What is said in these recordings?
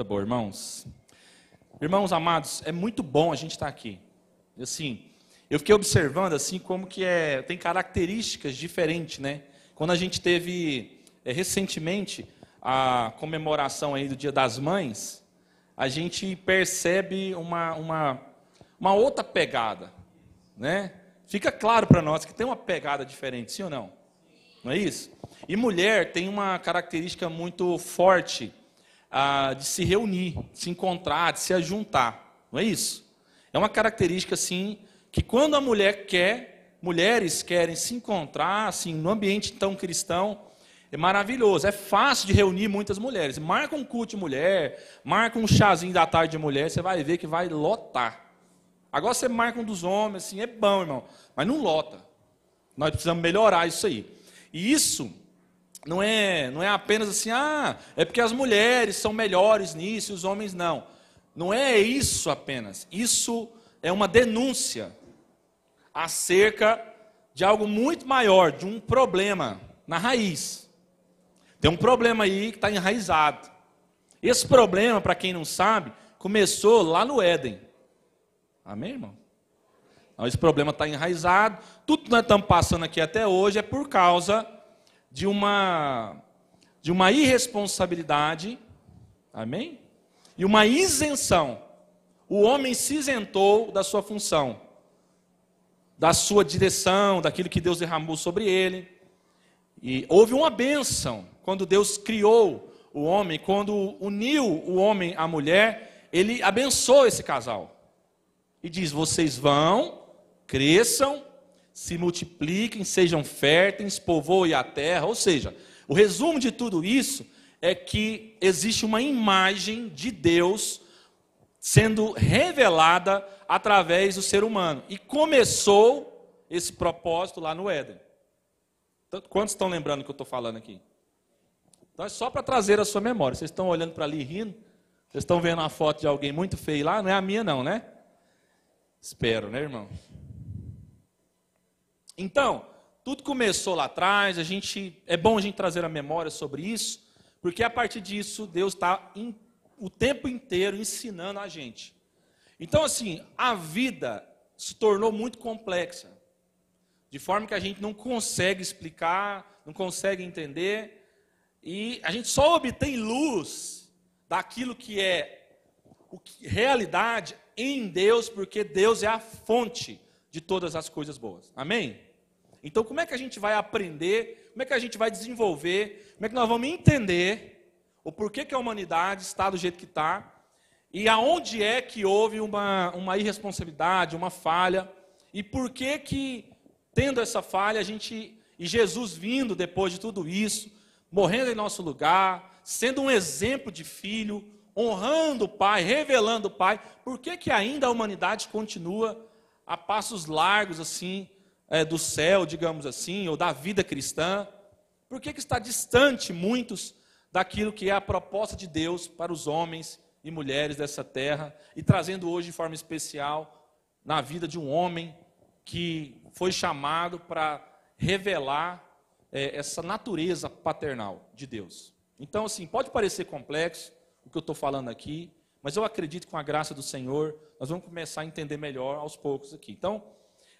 Coisa boa, irmãos. Irmãos amados, é muito bom a gente estar aqui. Assim, eu fiquei observando assim como que é, tem características diferentes, né? Quando a gente teve é, recentemente a comemoração aí do Dia das Mães, a gente percebe uma, uma, uma outra pegada, né? Fica claro para nós que tem uma pegada diferente, sim ou não? Não é isso? E mulher tem uma característica muito forte ah, de se reunir, de se encontrar, de se ajuntar. Não é isso? É uma característica, assim, que quando a mulher quer, mulheres querem se encontrar, assim, no ambiente tão cristão, é maravilhoso. É fácil de reunir muitas mulheres. Marca um culto de mulher, marca um chazinho da tarde de mulher, você vai ver que vai lotar. Agora você marca um dos homens, assim, é bom, irmão, mas não lota. Nós precisamos melhorar isso aí. E isso não é, não é apenas assim, ah, é porque as mulheres são melhores nisso e os homens não. Não é isso apenas. Isso é uma denúncia acerca de algo muito maior, de um problema na raiz. Tem um problema aí que está enraizado. Esse problema, para quem não sabe, começou lá no Éden. Amém, irmão? Então, esse problema está enraizado. Tudo que nós estamos passando aqui até hoje é por causa de uma, de uma irresponsabilidade, amém? E uma isenção. O homem se isentou da sua função, da sua direção, daquilo que Deus derramou sobre ele. E houve uma bênção quando Deus criou o homem, quando uniu o homem à mulher, ele abençoou esse casal. E diz: vocês vão, cresçam, se multipliquem, sejam férteis, povoem a terra. Ou seja, o resumo de tudo isso é que existe uma imagem de Deus sendo revelada através do ser humano. E começou esse propósito lá no Éden. Quantos estão lembrando que eu estou falando aqui? Então é só para trazer a sua memória. Vocês estão olhando para ali rindo? Vocês estão vendo uma foto de alguém muito feio lá? Não é a minha, não, né? Espero, né, irmão? Então, tudo começou lá atrás, a gente é bom a gente trazer a memória sobre isso, porque a partir disso Deus está o tempo inteiro ensinando a gente. Então, assim, a vida se tornou muito complexa, de forma que a gente não consegue explicar, não consegue entender, e a gente só obtém luz daquilo que é realidade em Deus, porque Deus é a fonte de todas as coisas boas. Amém? Então, como é que a gente vai aprender? Como é que a gente vai desenvolver? Como é que nós vamos entender o porquê que a humanidade está do jeito que está? E aonde é que houve uma, uma irresponsabilidade, uma falha? E por que que, tendo essa falha, a gente, e Jesus vindo depois de tudo isso, morrendo em nosso lugar, sendo um exemplo de filho, honrando o Pai, revelando o Pai, por que que ainda a humanidade continua a passos largos assim, é, do céu, digamos assim, ou da vida cristã? Por que, que está distante muitos daquilo que é a proposta de Deus para os homens e mulheres dessa terra e trazendo hoje de forma especial na vida de um homem que foi chamado para revelar é, essa natureza paternal de Deus. Então, assim, pode parecer complexo o que eu estou falando aqui, mas eu acredito que com a graça do Senhor nós vamos começar a entender melhor aos poucos aqui. Então,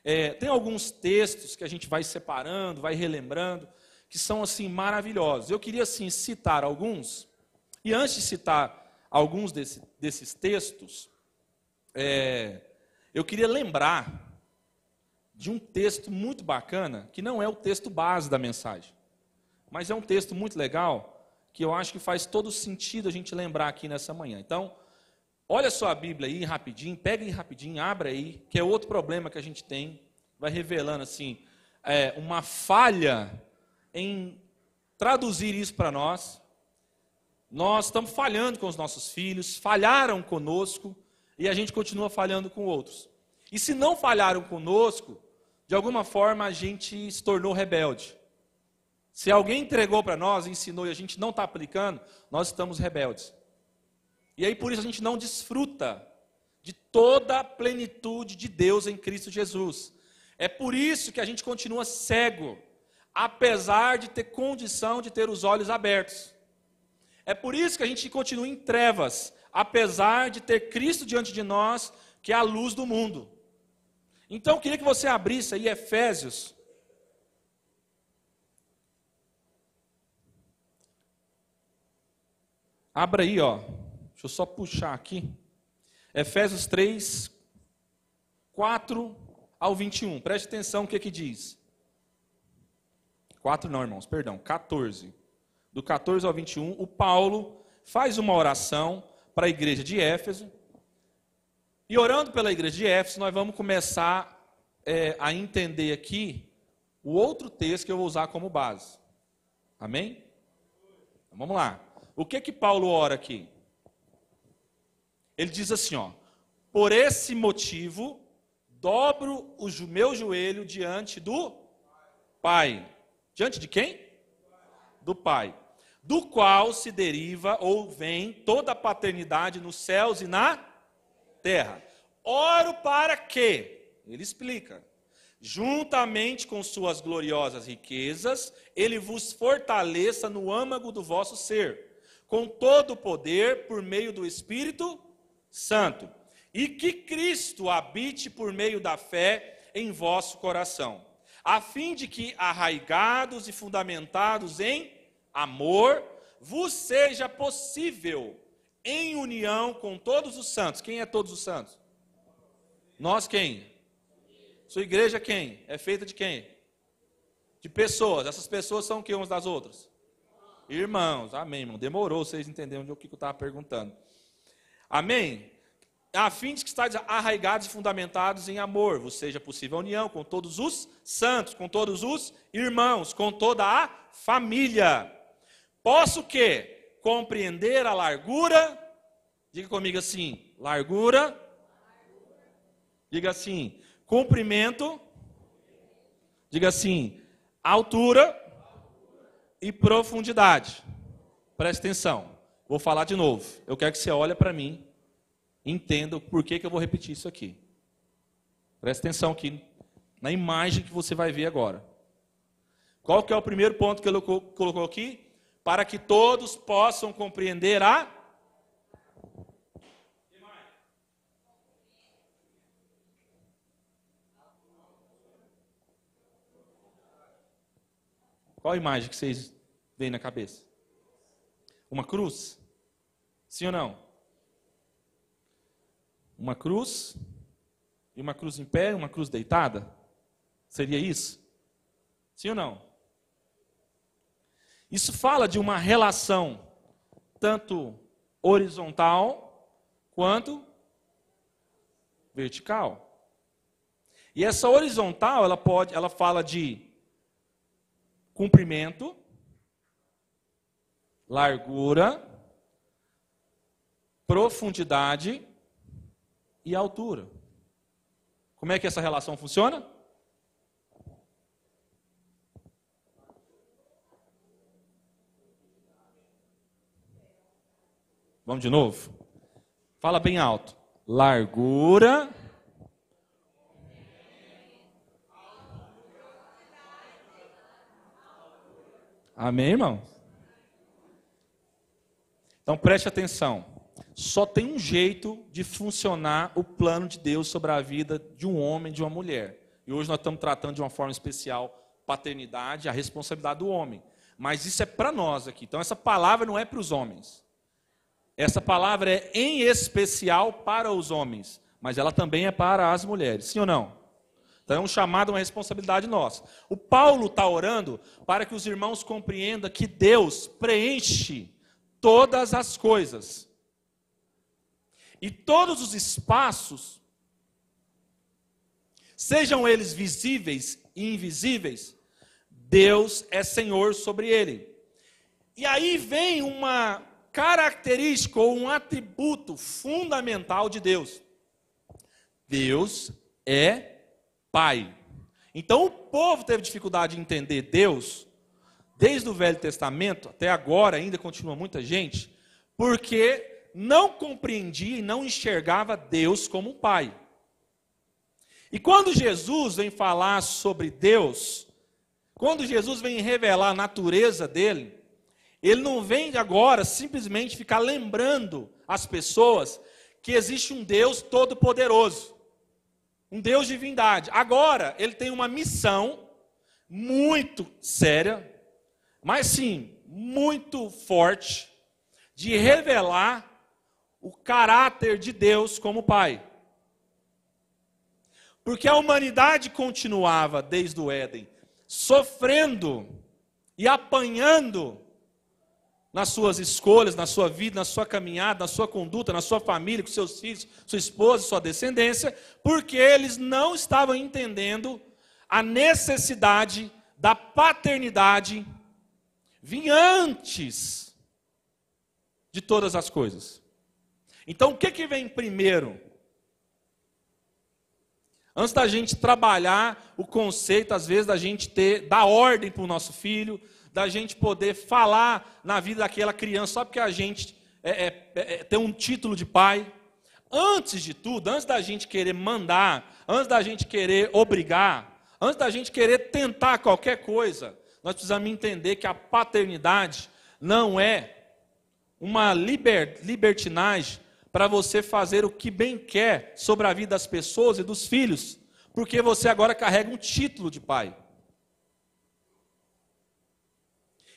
é, tem alguns textos que a gente vai separando, vai relembrando, que são assim maravilhosos. Eu queria assim citar alguns, e antes de citar alguns desse, desses textos, é, eu queria lembrar de um texto muito bacana, que não é o texto base da mensagem, mas é um texto muito legal, que eu acho que faz todo sentido a gente lembrar aqui nessa manhã. Então, Olha só a Bíblia aí rapidinho, pega aí rapidinho, abra aí, que é outro problema que a gente tem, vai revelando assim, é, uma falha em traduzir isso para nós. Nós estamos falhando com os nossos filhos, falharam conosco e a gente continua falhando com outros. E se não falharam conosco, de alguma forma a gente se tornou rebelde. Se alguém entregou para nós, ensinou e a gente não está aplicando, nós estamos rebeldes. E aí por isso a gente não desfruta de toda a plenitude de Deus em Cristo Jesus. É por isso que a gente continua cego, apesar de ter condição de ter os olhos abertos. É por isso que a gente continua em trevas, apesar de ter Cristo diante de nós, que é a luz do mundo. Então eu queria que você abrisse aí Efésios. Abra aí, ó. Deixa eu só puxar aqui. Efésios 3, 4 ao 21. Preste atenção o que que diz. 4 não, irmãos, perdão, 14. Do 14 ao 21, o Paulo faz uma oração para a igreja de Éfeso. E orando pela igreja de Éfeso, nós vamos começar é, a entender aqui o outro texto que eu vou usar como base. Amém? Então, vamos lá. O que que Paulo ora aqui? Ele diz assim, ó: Por esse motivo, dobro o meu joelho diante do Pai. Diante de quem? Do Pai. Do qual se deriva ou vem toda a paternidade nos céus e na terra. Oro para que? Ele explica. Juntamente com suas gloriosas riquezas, ele vos fortaleça no âmago do vosso ser, com todo o poder por meio do Espírito Santo, e que Cristo habite por meio da fé em vosso coração, a fim de que, arraigados e fundamentados em amor, vos seja possível, em união com todos os santos. Quem é todos os santos? Nós quem? Sua igreja quem? É feita de quem? De pessoas. Essas pessoas são que umas das outras? Irmãos. Amém, irmão. Demorou vocês entenderem o que eu estava perguntando. Amém? A fim de que estáis arraigados e fundamentados em amor, vos seja possível a união com todos os santos, com todos os irmãos, com toda a família. Posso que compreender a largura, diga comigo assim, largura, diga assim, comprimento, diga assim, altura e profundidade. Preste atenção. Vou falar de novo. Eu quero que você olhe para mim, entenda por que, eu vou repetir isso aqui. Preste atenção aqui na imagem que você vai ver agora. Qual que é o primeiro ponto que ele colocou aqui? Para que todos possam compreender a Qual a imagem que vocês veem na cabeça? Uma cruz? Sim ou não? Uma cruz e uma cruz em pé, uma cruz deitada? Seria isso? Sim ou não? Isso fala de uma relação tanto horizontal quanto vertical. E essa horizontal, ela pode, ela fala de comprimento, largura, profundidade e altura. Como é que essa relação funciona? Vamos de novo? Fala bem alto. Largura. Amém, irmão? Então preste atenção. Só tem um jeito de funcionar o plano de Deus sobre a vida de um homem, de uma mulher. E hoje nós estamos tratando de uma forma especial paternidade, a responsabilidade do homem. Mas isso é para nós aqui. Então essa palavra não é para os homens. Essa palavra é em especial para os homens, mas ela também é para as mulheres. Sim ou não? Então é um chamado, uma responsabilidade nossa. O Paulo está orando para que os irmãos compreendam que Deus preenche todas as coisas. E todos os espaços, sejam eles visíveis e invisíveis, Deus é Senhor sobre ele. E aí vem uma característica ou um atributo fundamental de Deus. Deus é Pai. Então o povo teve dificuldade de entender Deus, desde o Velho Testamento até agora, ainda continua muita gente, porque não compreendia e não enxergava Deus como Pai. E quando Jesus vem falar sobre Deus, quando Jesus vem revelar a natureza dele, Ele não vem agora simplesmente ficar lembrando as pessoas que existe um Deus todo-poderoso, um Deus de divindade. Agora, ele tem uma missão muito séria, mas sim, muito forte, de revelar o caráter de Deus como Pai. Porque a humanidade continuava desde o Éden sofrendo e apanhando nas suas escolhas, na sua vida, na sua caminhada, na sua conduta, na sua família, com seus filhos, sua esposa, sua descendência, porque eles não estavam entendendo a necessidade da paternidade vir antes de todas as coisas. Então, o que, que vem primeiro? Antes da gente trabalhar o conceito, às vezes, da gente ter, dar ordem para o nosso filho, da gente poder falar na vida daquela criança só porque a gente é, é, é, é, tem um título de pai. Antes de tudo, antes da gente querer mandar, antes da gente querer obrigar, antes da gente querer tentar qualquer coisa, nós precisamos entender que a paternidade não é uma liber, libertinagem para você fazer o que bem quer sobre a vida das pessoas e dos filhos, porque você agora carrega um título de pai.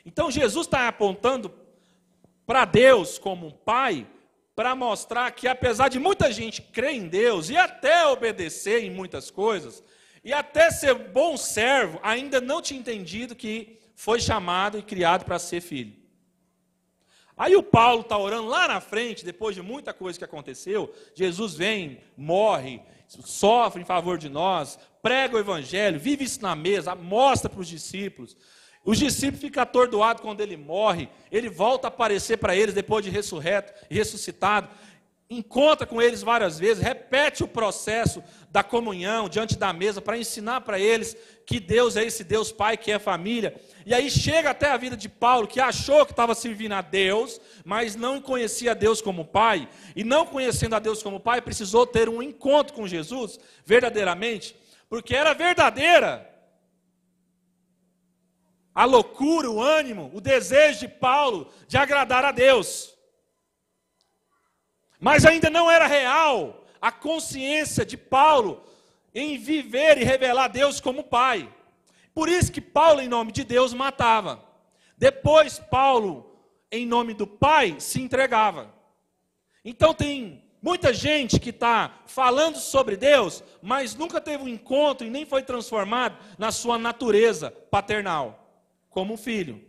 Então Jesus está apontando para Deus como um pai, para mostrar que apesar de muita gente crer em Deus e até obedecer em muitas coisas, e até ser bom servo, ainda não tinha entendido que foi chamado e criado para ser filho. Aí o Paulo está orando lá na frente, depois de muita coisa que aconteceu, Jesus vem, morre, sofre em favor de nós, prega o evangelho, vive isso na mesa, mostra para os discípulos. Os discípulos ficam atordoados quando ele morre, ele volta a aparecer para eles depois de ressurreto ressuscitado encontra com eles várias vezes, repete o processo da comunhão diante da mesa para ensinar para eles que Deus é esse Deus Pai que é família. E aí chega até a vida de Paulo, que achou que estava servindo a Deus, mas não conhecia Deus como Pai, e não conhecendo a Deus como Pai, precisou ter um encontro com Jesus, verdadeiramente, porque era verdadeira a loucura, o ânimo, o desejo de Paulo de agradar a Deus. Mas ainda não era real a consciência de Paulo em viver e revelar Deus como Pai. Por isso que Paulo, em nome de Deus, matava. Depois, Paulo, em nome do Pai, se entregava. Então, tem muita gente que está falando sobre Deus, mas nunca teve um encontro e nem foi transformado na sua natureza paternal, como filho.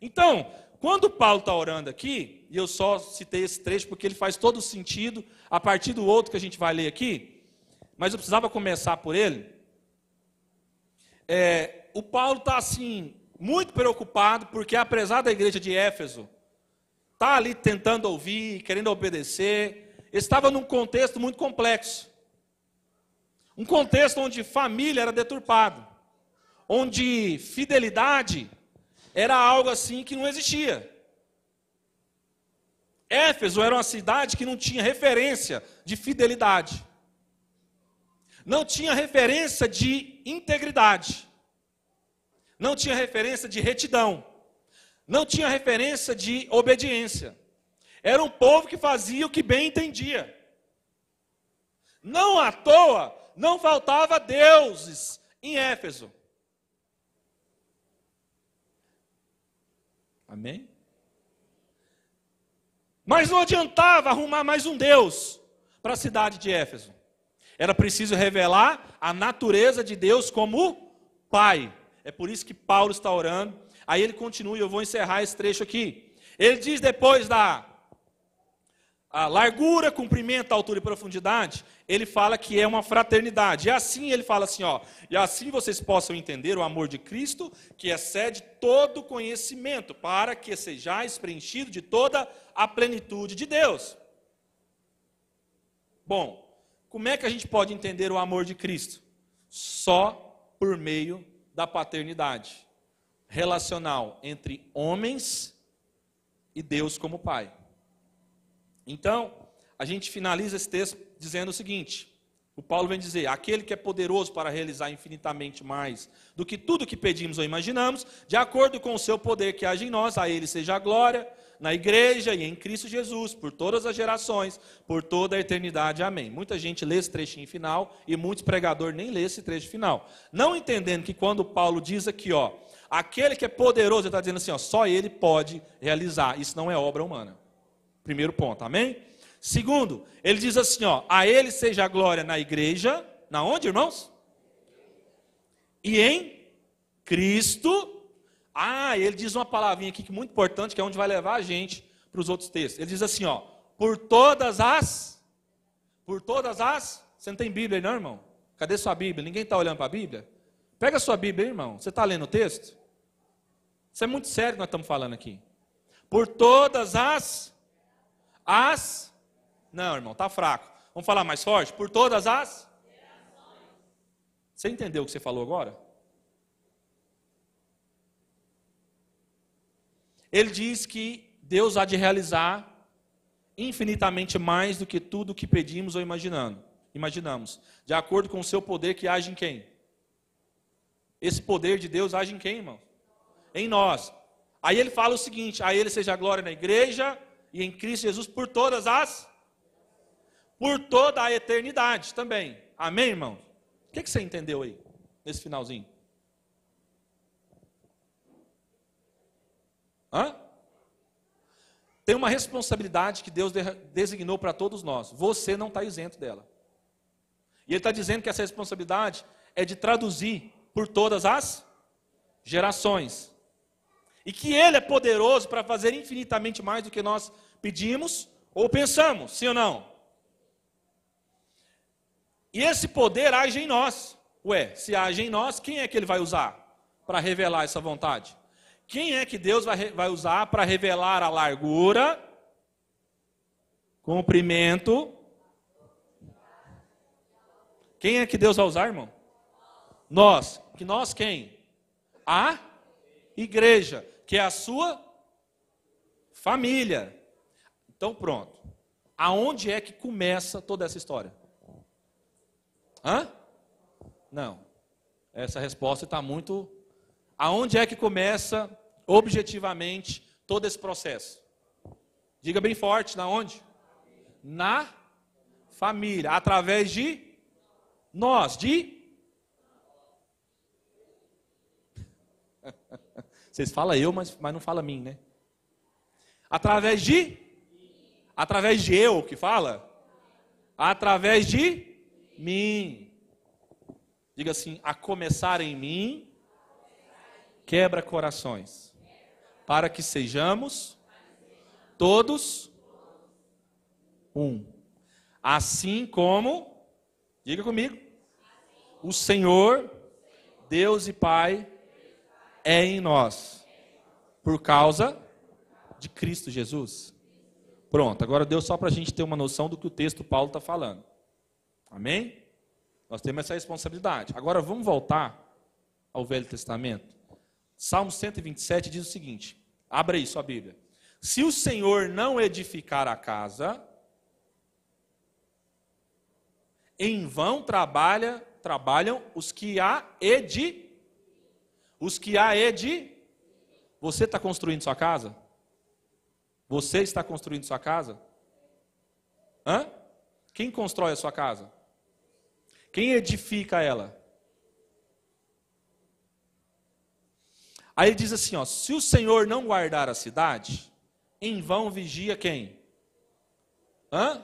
Então, quando Paulo está orando aqui, e eu só citei esse trecho porque ele faz todo sentido a partir do outro que a gente vai ler aqui, mas eu precisava começar por ele. É, o Paulo está assim, muito preocupado, porque apesar da igreja de Éfeso estar tá ali tentando ouvir, querendo obedecer, estava num contexto muito complexo. Um contexto onde família era deturpado, onde fidelidade era algo assim que não existia. Éfeso era uma cidade que não tinha referência de fidelidade, não tinha referência de integridade, não tinha referência de retidão, não tinha referência de obediência. Era um povo que fazia o que bem entendia. Não à toa, não faltava deuses em Éfeso. Amém? Mas não adiantava arrumar mais um Deus para a cidade de Éfeso. Era preciso revelar a natureza de Deus como Pai. É por isso que Paulo está orando. Aí ele continua, e eu vou encerrar esse trecho aqui. Ele diz depois da a largura, comprimento, altura e profundidade, ele fala que é uma fraternidade. E assim ele fala assim, ó, e assim vocês possam entender o amor de Cristo, que excede todo conhecimento, para que sejais preenchido de toda a plenitude de Deus. Bom, como é que a gente pode entender o amor de Cristo? Só por meio da paternidade relacional entre homens e Deus como Pai. Então, a gente finaliza esse texto dizendo o seguinte: O Paulo vem dizer: aquele que é poderoso para realizar infinitamente mais do que tudo que pedimos ou imaginamos, de acordo com o seu poder que age em nós, a ele seja a glória, na igreja e em Cristo Jesus, por todas as gerações, por toda a eternidade. Amém. Muita gente lê esse trechinho final e muitos pregadores nem lê esse trecho final. Não entendendo que quando Paulo diz aqui, ó, aquele que é poderoso, ele está dizendo assim, ó, só ele pode realizar. Isso não é obra humana. Primeiro ponto, amém? Segundo, ele diz assim, ó, a ele seja a glória na igreja, na onde, irmãos? E em Cristo. Ah, ele diz uma palavrinha aqui que é muito importante, que é onde vai levar a gente para os outros textos. Ele diz assim, ó, por todas as por todas as, você não tem Bíblia aí não, irmão? Cadê sua Bíblia? Ninguém está olhando para a Bíblia? Pega a sua Bíblia, irmão. Você está lendo o texto? Isso é muito sério que nós estamos falando aqui. Por todas as as não, irmão, tá fraco. Vamos falar mais forte? Por todas as Você entendeu o que você falou agora? Ele diz que Deus há de realizar infinitamente mais do que tudo o que pedimos ou imaginando, imaginamos, de acordo com o seu poder que age em quem? Esse poder de Deus age em quem, irmão? Em nós. Aí ele fala o seguinte: a ele seja a glória na igreja e em Cristo Jesus por todas as por toda a eternidade também. Amém, irmão? O que, que você entendeu aí, nesse finalzinho? Hã? Tem uma responsabilidade que Deus designou para todos nós. Você não está isento dela. E Ele está dizendo que essa responsabilidade é de traduzir por todas as gerações. E que Ele é poderoso para fazer infinitamente mais do que nós pedimos ou pensamos, sim ou não? E esse poder age em nós. Ué, se age em nós, quem é que ele vai usar para revelar essa vontade? Quem é que Deus vai, vai usar para revelar a largura, comprimento? Quem é que Deus vai usar, irmão? Nós. Que nós quem? A igreja, que é a sua família. Então pronto. Aonde é que começa toda essa história? Hã? Não. Essa resposta está muito. Aonde é que começa objetivamente todo esse processo? Diga bem forte, na onde? Na família, através de nós, de Vocês falam eu, mas, mas não fala mim, né? Através de Através de eu que fala? Através de mim. Diga assim: a começar em mim, quebra corações, para que sejamos todos um. Assim como, diga comigo, o Senhor, Deus e Pai, é em nós, por causa de Cristo Jesus. Pronto, agora deu só para a gente ter uma noção do que o texto Paulo está falando. Amém? Nós temos essa responsabilidade. Agora vamos voltar ao Velho Testamento. Salmo 127 diz o seguinte: abra aí sua Bíblia. Se o Senhor não edificar a casa, em vão trabalha, trabalham os que a edi, os que a edi. Você está construindo sua casa? Você está construindo sua casa? Hã? Quem constrói a sua casa? Quem edifica ela? Aí ele diz assim: ó, se o Senhor não guardar a cidade, em vão vigia quem? Hã?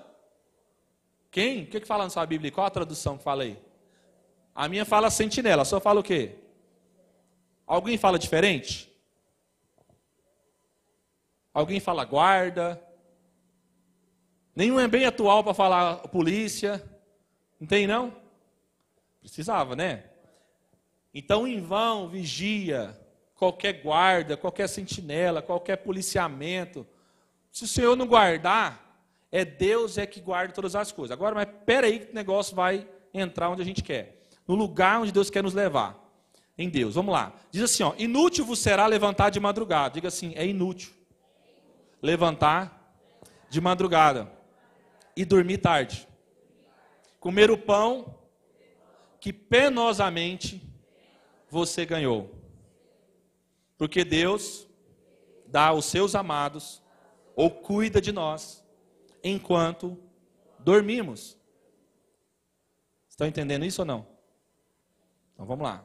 Quem? O que, que fala na sua Bíblia? Qual a tradução que fala aí? A minha fala sentinela, sua fala o quê? Alguém fala diferente? Alguém fala guarda? Nenhum é bem atual para falar polícia. Não tem, não? Precisava, né? Então, em vão, vigia, qualquer guarda, qualquer sentinela, qualquer policiamento. Se o Senhor não guardar, é Deus é que guarda todas as coisas. Agora, mas espera aí que o negócio vai entrar onde a gente quer. No lugar onde Deus quer nos levar. Em Deus. Vamos lá. Diz assim, ó, inútil vos será levantar de madrugada. Diga assim, é inútil. Levantar de madrugada. E dormir tarde. comer o pão que penosamente você ganhou. Porque Deus dá aos seus amados ou cuida de nós enquanto dormimos. Estão entendendo isso ou não? Então vamos lá.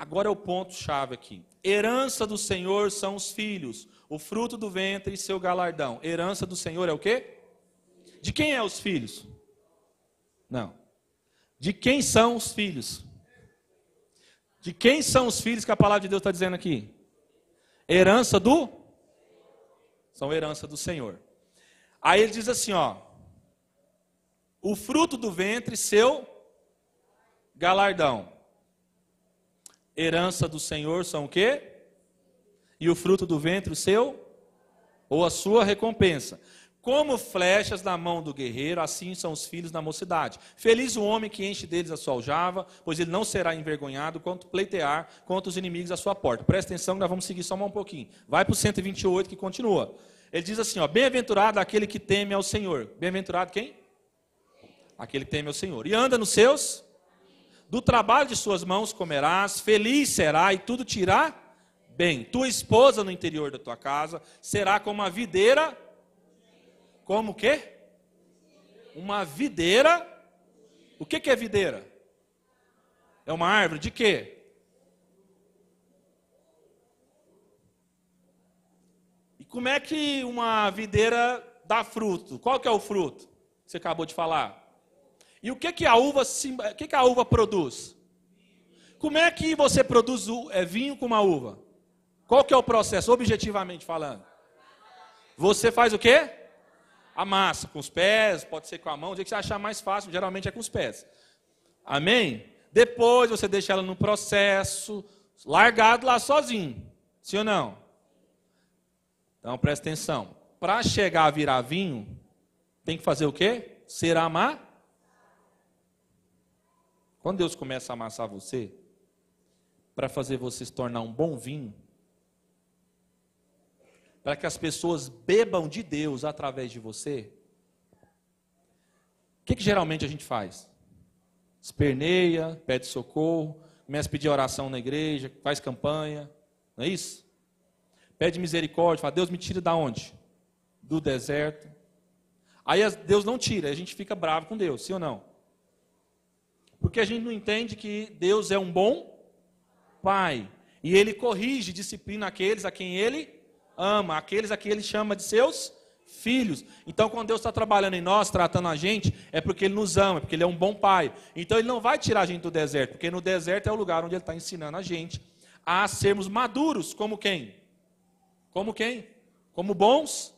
Agora é o ponto chave aqui. Herança do Senhor são os filhos, o fruto do ventre e seu galardão. Herança do Senhor é o quê? De quem é os filhos? Não. De quem são os filhos? De quem são os filhos que a palavra de Deus está dizendo aqui? Herança do? São herança do Senhor. Aí ele diz assim, ó. O fruto do ventre, seu galardão. Herança do Senhor são o quê? E o fruto do ventre, o seu? Ou a sua recompensa. Como flechas na mão do guerreiro, assim são os filhos da mocidade. Feliz o homem que enche deles a sua aljava, pois ele não será envergonhado quanto pleitear contra os inimigos à sua porta. Presta atenção nós vamos seguir só um pouquinho. Vai para o 128 que continua. Ele diz assim: ó, bem-aventurado aquele que teme ao Senhor. Bem-aventurado quem? Aquele que teme ao Senhor. E anda nos seus do trabalho de suas mãos comerás, feliz será e tudo te irá bem. Tua esposa no interior da tua casa será como uma videira. Como o quê? Uma videira. O que, que é videira? É uma árvore de quê? E como é que uma videira dá fruto? Qual que é o fruto? Você acabou de falar. E o que, que a uva o que, que a uva produz? Como é que você produz é, vinho com uma uva? Qual que é o processo, objetivamente falando? Você faz o quê? Amassa com os pés, pode ser com a mão, o que você achar mais fácil, geralmente é com os pés. Amém? Depois você deixa ela no processo, largado lá sozinho. Sim ou não? Então presta atenção. Para chegar a virar vinho, tem que fazer o quê? Ser amar quando Deus começa a amassar você, para fazer você se tornar um bom vinho, para que as pessoas bebam de Deus através de você, o que, que geralmente a gente faz? Esperneia, pede socorro, começa a pedir oração na igreja, faz campanha, não é isso? Pede misericórdia, fala, Deus me tira da onde? Do deserto. Aí Deus não tira, a gente fica bravo com Deus, sim ou não? Porque a gente não entende que Deus é um bom pai. E ele corrige, disciplina aqueles a quem ele ama, aqueles a quem ele chama de seus filhos. Então, quando Deus está trabalhando em nós, tratando a gente, é porque Ele nos ama, é porque Ele é um bom pai. Então, Ele não vai tirar a gente do deserto, porque no deserto é o lugar onde Ele está ensinando a gente a sermos maduros, como quem? Como quem? Como bons,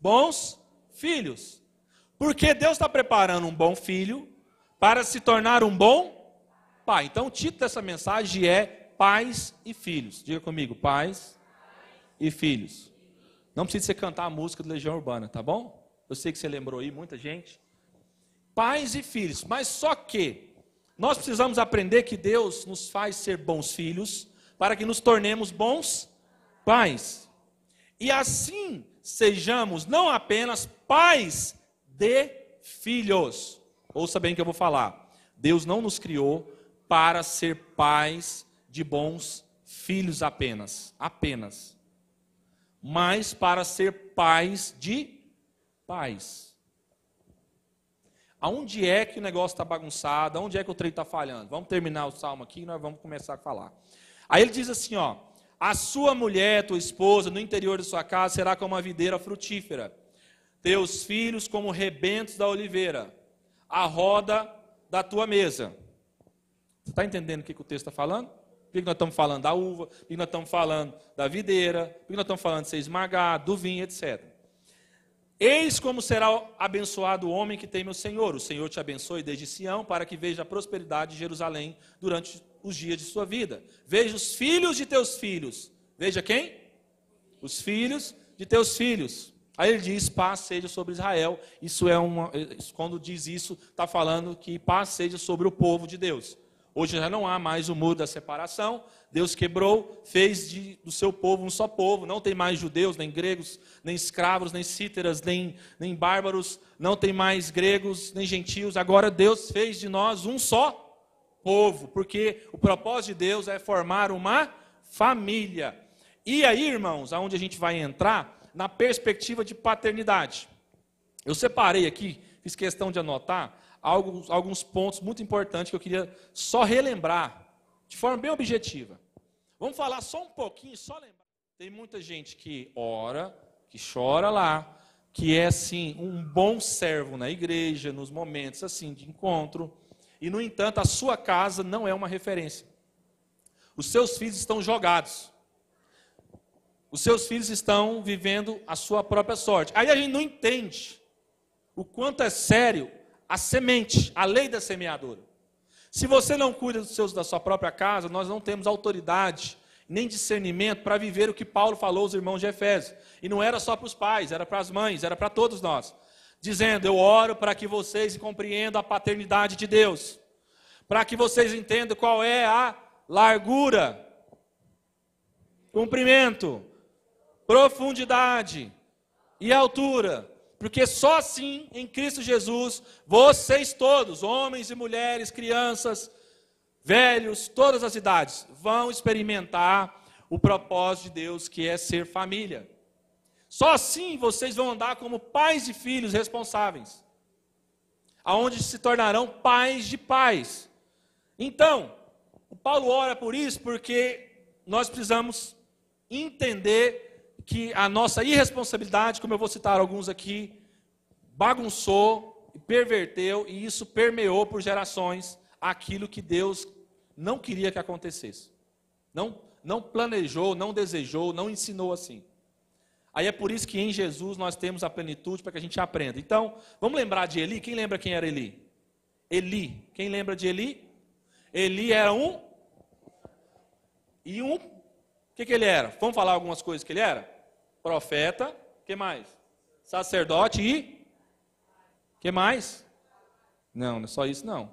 bons filhos. Porque Deus está preparando um bom filho para se tornar um bom pai. Então, o título dessa mensagem é Pais e Filhos. Diga comigo, pais e filhos. Não precisa você cantar a música do Legião Urbana, tá bom? Eu sei que você lembrou aí, muita gente. Pais e filhos, mas só que nós precisamos aprender que Deus nos faz ser bons filhos para que nos tornemos bons pais. E assim sejamos não apenas pais de filhos. Ouça bem o que eu vou falar. Deus não nos criou para ser pais de bons filhos apenas, apenas. Mas para ser pais de pais. Aonde é que o negócio está bagunçado? Aonde é que o trem está falhando? Vamos terminar o salmo aqui e nós vamos começar a falar. Aí ele diz assim, ó: A sua mulher, tua esposa, no interior de sua casa será como uma videira frutífera. Teus filhos como rebentos da oliveira a roda da tua mesa. Você está entendendo o que, que o texto está falando? Por que nós estamos falando da uva? Por que nós estamos falando da videira? Por que nós estamos falando de ser esmagado, do vinho, etc. Eis como será abençoado o homem que teme o Senhor. O Senhor te abençoe desde Sião, para que veja a prosperidade de Jerusalém durante os dias de sua vida. Veja os filhos de teus filhos. Veja quem? Os filhos de teus filhos. Aí ele diz: paz seja sobre Israel. Isso é uma. Quando diz isso, está falando que paz seja sobre o povo de Deus. Hoje já não há mais o muro da separação. Deus quebrou, fez de, do seu povo um só povo. Não tem mais judeus, nem gregos, nem escravos, nem cíteras, nem, nem bárbaros. Não tem mais gregos, nem gentios. Agora Deus fez de nós um só povo, porque o propósito de Deus é formar uma família. E aí, irmãos, aonde a gente vai entrar? Na perspectiva de paternidade. Eu separei aqui, fiz questão de anotar alguns, alguns pontos muito importantes que eu queria só relembrar, de forma bem objetiva. Vamos falar só um pouquinho, só lembrar. Tem muita gente que ora, que chora lá, que é assim um bom servo na igreja, nos momentos assim de encontro, e no entanto a sua casa não é uma referência. Os seus filhos estão jogados. Os seus filhos estão vivendo a sua própria sorte. Aí a gente não entende o quanto é sério a semente, a lei da semeadura. Se você não cuida dos seus, da sua própria casa, nós não temos autoridade nem discernimento para viver o que Paulo falou aos irmãos de Efésio. E não era só para os pais, era para as mães, era para todos nós. Dizendo: Eu oro para que vocês compreendam a paternidade de Deus, para que vocês entendam qual é a largura, comprimento, profundidade e altura porque só assim, em Cristo Jesus, vocês todos, homens e mulheres, crianças, velhos, todas as idades, vão experimentar o propósito de Deus, que é ser família. Só assim vocês vão andar como pais e filhos responsáveis, aonde se tornarão pais de pais. Então, o Paulo ora por isso porque nós precisamos entender que a nossa irresponsabilidade, como eu vou citar alguns aqui, bagunçou, perverteu e isso permeou por gerações aquilo que Deus não queria que acontecesse. Não, não planejou, não desejou, não ensinou assim. Aí é por isso que em Jesus nós temos a plenitude para que a gente aprenda. Então, vamos lembrar de Eli? Quem lembra quem era Eli? Eli. Quem lembra de Eli? Eli era um. E um. O que, que ele era? Vamos falar algumas coisas que ele era? Profeta, que mais? Sacerdote e que mais? Não, não é só isso não.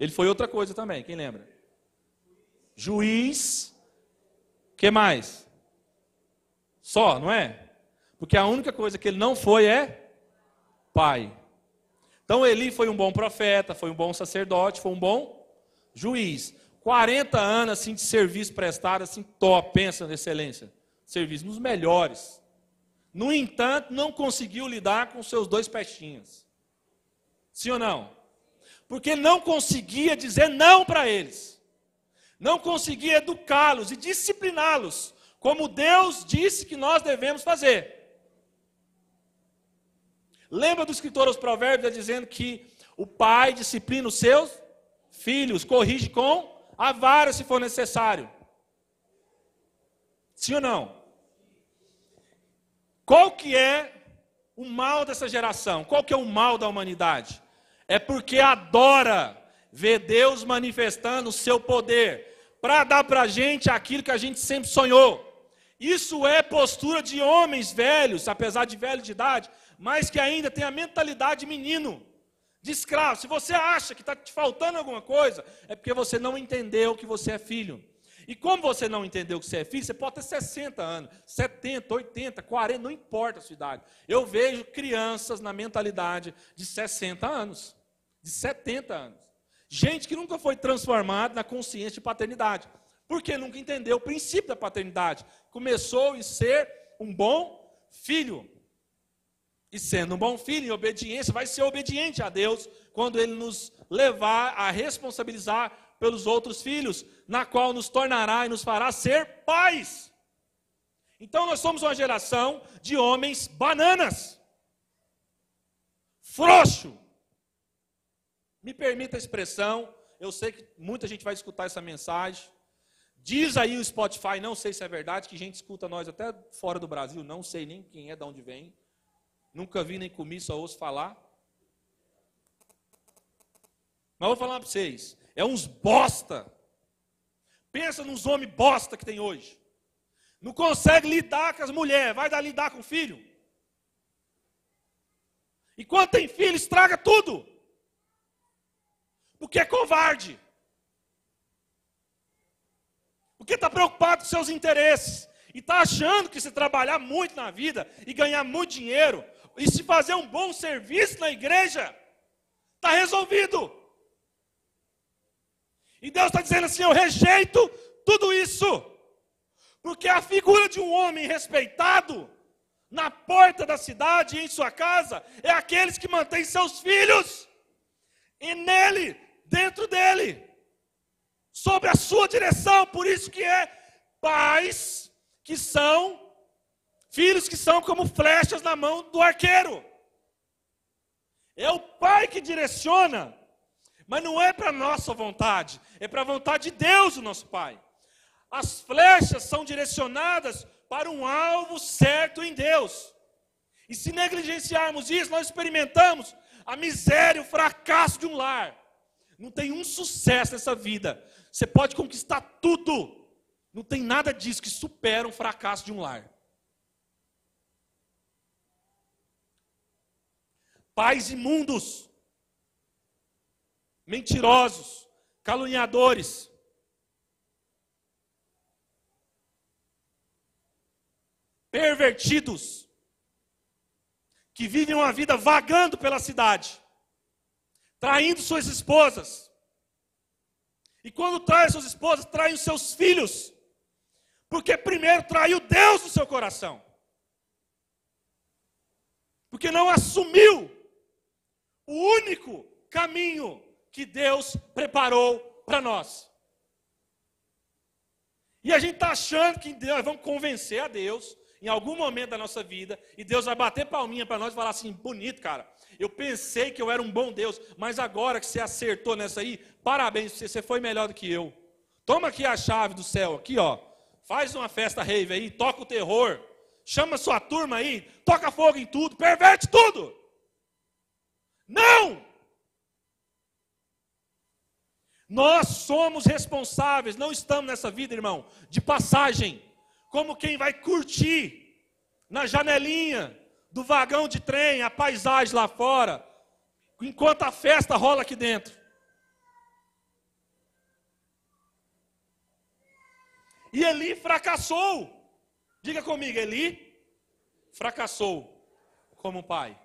Ele foi outra coisa também, quem lembra? Juiz, que mais? Só, não é? Porque a única coisa que ele não foi é pai. Então Eli foi um bom profeta, foi um bom sacerdote, foi um bom juiz. 40 anos assim de serviço prestado, assim, top, pensa na excelência serviço, nos melhores. No entanto, não conseguiu lidar com seus dois peixinhos. Sim ou não? Porque não conseguia dizer não para eles. Não conseguia educá-los e discipliná-los, como Deus disse que nós devemos fazer. Lembra do escritor aos Provérbios dizendo que o pai disciplina os seus filhos, corrige com a vara se for necessário. Sim ou não? Qual que é o mal dessa geração? Qual que é o mal da humanidade? É porque adora ver Deus manifestando o seu poder para dar para a gente aquilo que a gente sempre sonhou. Isso é postura de homens velhos, apesar de velho de idade, mas que ainda tem a mentalidade de menino, de escravo. Se você acha que está te faltando alguma coisa, é porque você não entendeu que você é filho. E como você não entendeu que você é filho, você pode ter 60 anos, 70, 80, 40, não importa a sua idade. Eu vejo crianças na mentalidade de 60 anos, de 70 anos. Gente que nunca foi transformada na consciência de paternidade. Porque nunca entendeu o princípio da paternidade. Começou em ser um bom filho. E sendo um bom filho, em obediência, vai ser obediente a Deus quando Ele nos levar a responsabilizar pelos outros filhos, na qual nos tornará e nos fará ser pais. Então nós somos uma geração de homens bananas. Frouxo. Me permita a expressão, eu sei que muita gente vai escutar essa mensagem. Diz aí o Spotify, não sei se é verdade, que gente escuta nós até fora do Brasil, não sei nem quem é, de onde vem. Nunca vi nem comi, só ouço falar. Mas vou falar para vocês. É uns bosta. Pensa nos homens bosta que tem hoje. Não consegue lidar com as mulheres, vai dar lidar com o filho. E quando tem filho, estraga tudo. Porque é covarde. Porque está preocupado com seus interesses. E está achando que se trabalhar muito na vida e ganhar muito dinheiro, e se fazer um bom serviço na igreja, está resolvido. E Deus está dizendo assim: eu rejeito tudo isso, porque a figura de um homem respeitado na porta da cidade e em sua casa é aqueles que mantêm seus filhos e nele, dentro dele, sob a sua direção. Por isso que é pais que são filhos que são como flechas na mão do arqueiro. É o pai que direciona, mas não é para nossa vontade, é para a vontade de Deus, o nosso pai. As flechas são direcionadas para um alvo certo em Deus. E se negligenciarmos isso, nós experimentamos a miséria, o fracasso de um lar. Não tem um sucesso nessa vida. Você pode conquistar tudo. Não tem nada disso que supera um fracasso de um lar. Pais imundos, mentirosos, caluniadores, pervertidos, que vivem uma vida vagando pela cidade, traindo suas esposas. E quando trai suas esposas, traem os seus filhos, porque primeiro traiu Deus no seu coração, porque não assumiu o único caminho que Deus preparou para nós. E a gente está achando que Deus, vamos convencer a Deus em algum momento da nossa vida, e Deus vai bater palminha para nós e falar assim: bonito, cara. Eu pensei que eu era um bom Deus, mas agora que você acertou nessa aí, parabéns, você, você foi melhor do que eu. Toma aqui a chave do céu, aqui ó. Faz uma festa rave aí, toca o terror, chama sua turma aí, toca fogo em tudo, perverte tudo. Não! Nós somos responsáveis, não estamos nessa vida, irmão, de passagem como quem vai curtir na janelinha do vagão de trem a paisagem lá fora, enquanto a festa rola aqui dentro. E Eli fracassou. Diga comigo, Eli fracassou como pai.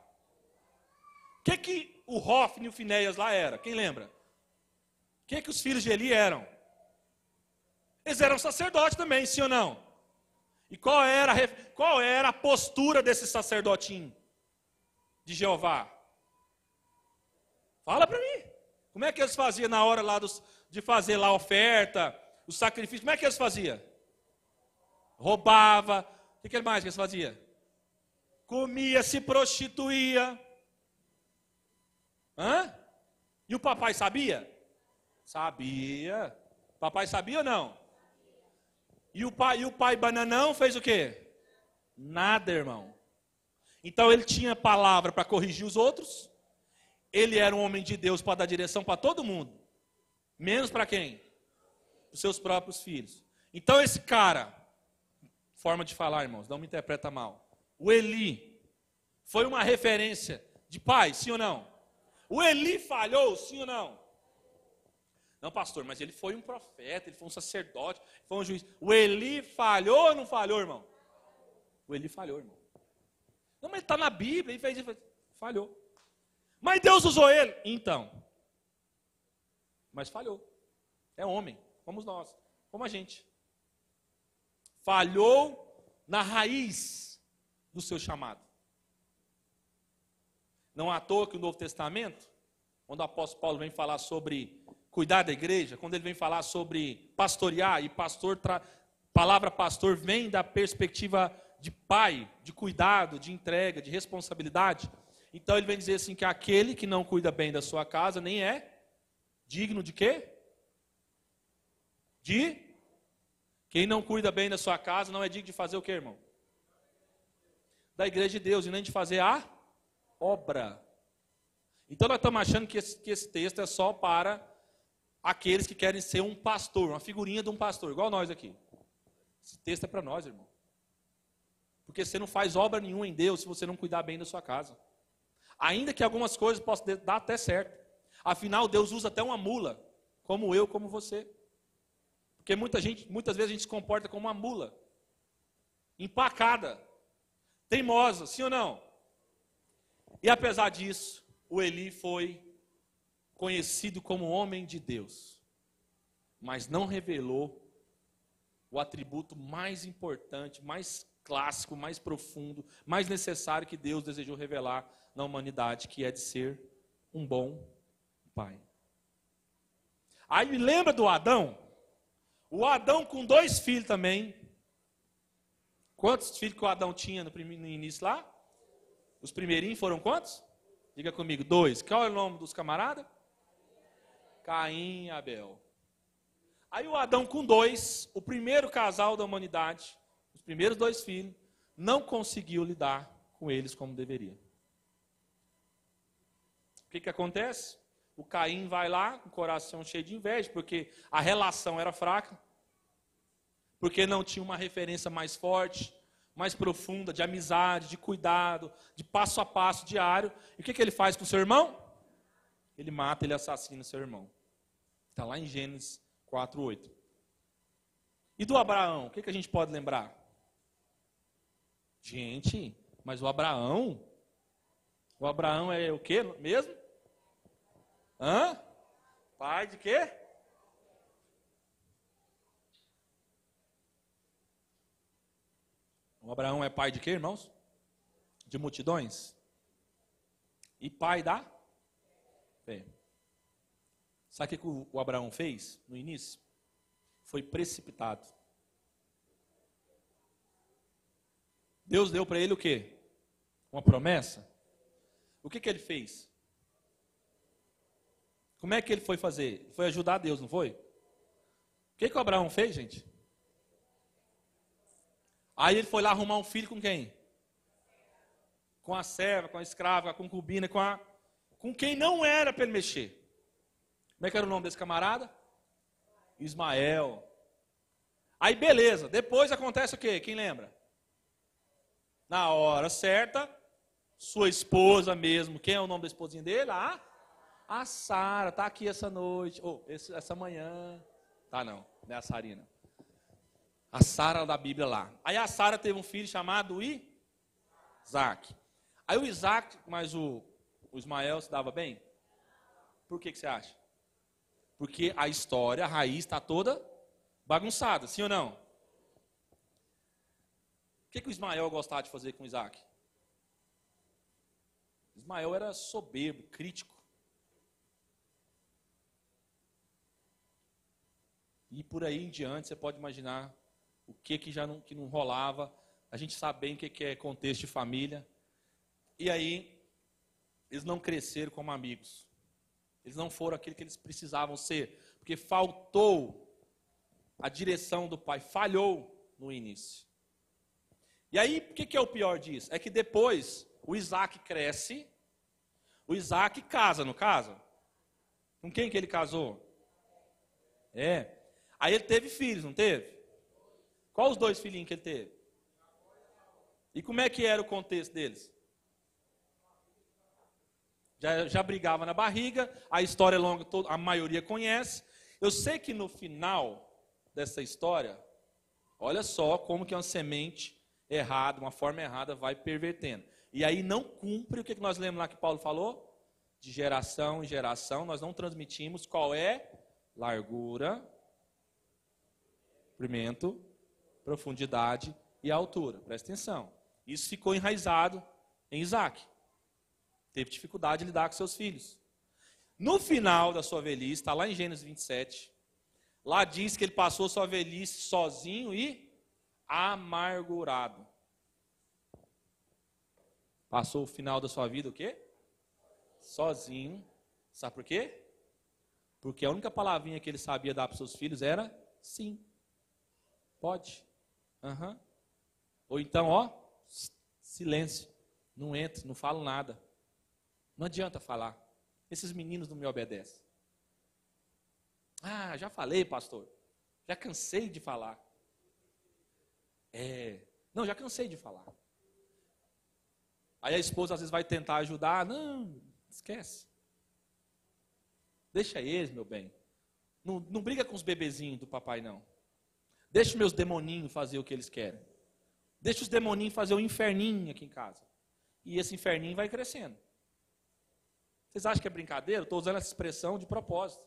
O que que o Hofni e o Finéias lá era? Quem lembra? Que que os filhos de Eli eram? Eles eram sacerdotes também, sim ou não? E qual era, a, qual era a postura desse sacerdotinho de Jeová? Fala para mim. Como é que eles faziam na hora lá dos, de fazer lá a oferta, o sacrifício? Como é que eles faziam? Roubava. O que, mais que eles faziam? Comia, se prostituía. Hã? E o papai sabia? Sabia. Papai sabia ou não? E o pai, e o pai bananão fez o quê? Nada, irmão. Então ele tinha palavra para corrigir os outros. Ele era um homem de Deus para dar direção para todo mundo. Menos para quem? Para os seus próprios filhos. Então esse cara, forma de falar, irmãos, não me interpreta mal. O Eli foi uma referência de pai, sim ou não? O Eli falhou, sim ou não? Não, pastor, mas ele foi um profeta, ele foi um sacerdote, foi um juiz. O Eli falhou ou não falhou, irmão? O Eli falhou, irmão. Não, mas está na Bíblia, ele fez isso. Falhou. Mas Deus usou ele? Então. Mas falhou. É homem, como nós, como a gente. Falhou na raiz do seu chamado. Não à toa que o Novo Testamento, quando o apóstolo Paulo vem falar sobre cuidar da igreja, quando ele vem falar sobre pastorear, e pastor, tra... palavra pastor vem da perspectiva de pai, de cuidado, de entrega, de responsabilidade. Então ele vem dizer assim que aquele que não cuida bem da sua casa nem é digno de quê? De quem não cuida bem da sua casa não é digno de fazer o quê, irmão? Da igreja de Deus e nem de fazer a obra. Então nós estamos achando que esse, que esse texto é só para aqueles que querem ser um pastor, uma figurinha de um pastor, igual nós aqui. Esse texto é para nós, irmão. Porque você não faz obra nenhuma em Deus se você não cuidar bem da sua casa. Ainda que algumas coisas possam dar até certo. Afinal, Deus usa até uma mula, como eu, como você. Porque muita gente, muitas vezes a gente se comporta como uma mula, empacada, teimosa, sim ou não? E apesar disso, o Eli foi conhecido como homem de Deus, mas não revelou o atributo mais importante, mais clássico, mais profundo, mais necessário que Deus desejou revelar na humanidade, que é de ser um bom pai. Aí lembra do Adão? O Adão com dois filhos também. Quantos filhos que o Adão tinha no início lá? Os primeirinhos foram quantos? Diga comigo, dois. Qual é o nome dos camaradas? Caim e Abel. Aí o Adão com dois, o primeiro casal da humanidade, os primeiros dois filhos, não conseguiu lidar com eles como deveria. O que, que acontece? O Caim vai lá com o coração cheio de inveja, porque a relação era fraca, porque não tinha uma referência mais forte, mais profunda, de amizade, de cuidado, de passo a passo diário. E o que, que ele faz com o seu irmão? Ele mata, ele assassina o seu irmão. Está lá em Gênesis 4, 8. E do Abraão, o que, que a gente pode lembrar? Gente, mas o Abraão, o Abraão é o que mesmo? Hã? Pai de quê? O Abraão é pai de quê, irmãos? De multidões. E pai da fé. Sabe o que o Abraão fez no início? Foi precipitado. Deus deu para ele o quê? Uma promessa? O que, que ele fez? Como é que ele foi fazer? Foi ajudar Deus, não foi? O que, que o Abraão fez, gente? Aí ele foi lá arrumar um filho com quem? Com a serva, com a escrava, com a concubina, com, a, com quem não era para ele mexer. Como é que era o nome desse camarada? Ismael. Aí beleza, depois acontece o quê? Quem lembra? Na hora certa, sua esposa mesmo, quem é o nome da esposinha dele? Ah, a Sara está aqui essa noite, ou oh, essa manhã. Tá não, não é a Sarina. A Sara da Bíblia lá. Aí a Sara teve um filho chamado Isaac. Aí o Isaac, mas o, o Ismael se dava bem? Por que, que você acha? Porque a história, a raiz está toda bagunçada, sim ou não? O que, que o Ismael gostava de fazer com Isaac? Ismael era soberbo, crítico. E por aí em diante, você pode imaginar o que, que já não, que não rolava. A gente sabe bem o que, que é contexto de família. E aí, eles não cresceram como amigos. Eles não foram aquilo que eles precisavam ser. Porque faltou a direção do pai, falhou no início. E aí, o que, que é o pior disso? É que depois o Isaac cresce, o Isaac casa, no caso. Com quem que ele casou? É, Aí ele teve filhos, não teve? Qual os dois filhinhos que ele teve? E como é que era o contexto deles? Já, já brigava na barriga, a história é longa, a maioria conhece. Eu sei que no final dessa história, olha só como que uma semente errada, uma forma errada vai pervertendo. E aí não cumpre o que nós lemos lá que Paulo falou? De geração em geração, nós não transmitimos qual é largura, comprimento, profundidade e altura. Presta atenção. Isso ficou enraizado em Isaac. Teve dificuldade de lidar com seus filhos. No final da sua velhice, está lá em Gênesis 27, lá diz que ele passou sua velhice sozinho e amargurado. Passou o final da sua vida o quê? Sozinho. Sabe por quê? Porque a única palavrinha que ele sabia dar para seus filhos era sim. Pode. Uhum. Ou então, ó, silêncio. Não entro, não falo nada. Não adianta falar. Esses meninos não me obedecem. Ah, já falei, pastor. Já cansei de falar. É. Não, já cansei de falar. Aí a esposa às vezes vai tentar ajudar. Não, esquece. Deixa eles, meu bem. Não, não briga com os bebezinhos do papai, não. Deixa meus demoninhos fazer o que eles querem. Deixa os demoninhos fazer o inferninho aqui em casa. E esse inferninho vai crescendo. Vocês acham que é brincadeira? Estou usando essa expressão de propósito.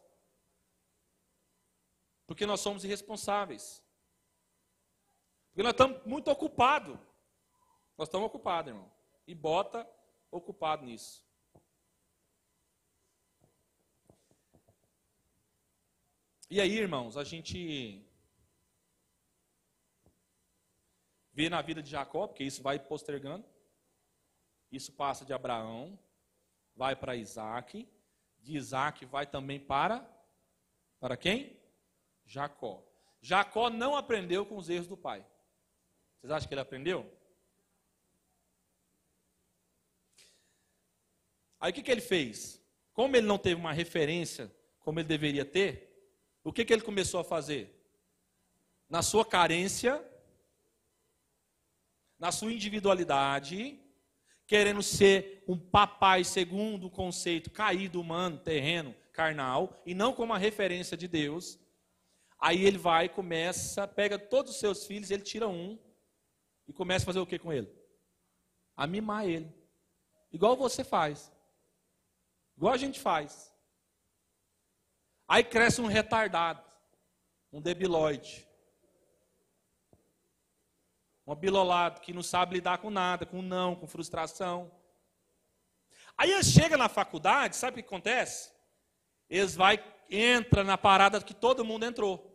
Porque nós somos irresponsáveis. Porque nós estamos muito ocupados. Nós estamos ocupados, irmão. E bota ocupado nisso. E aí, irmãos, a gente vê na vida de Jacó, porque isso vai postergando. Isso passa de Abraão, vai para Isaac, de Isaac vai também para para quem? Jacó. Jacó não aprendeu com os erros do pai. Vocês acham que ele aprendeu? Aí o que, que ele fez? Como ele não teve uma referência como ele deveria ter, o que, que ele começou a fazer? Na sua carência, na sua individualidade, querendo ser um papai segundo o conceito caído humano, terreno, carnal, e não como uma referência de Deus. Aí ele vai, começa, pega todos os seus filhos, ele tira um e começa a fazer o que com ele? A mimar ele. Igual você faz. Igual a gente faz. Aí cresce um retardado, um debilóide, um abilolado que não sabe lidar com nada, com não, com frustração. Aí ele chega na faculdade, sabe o que acontece? Eles vai entra na parada que todo mundo entrou.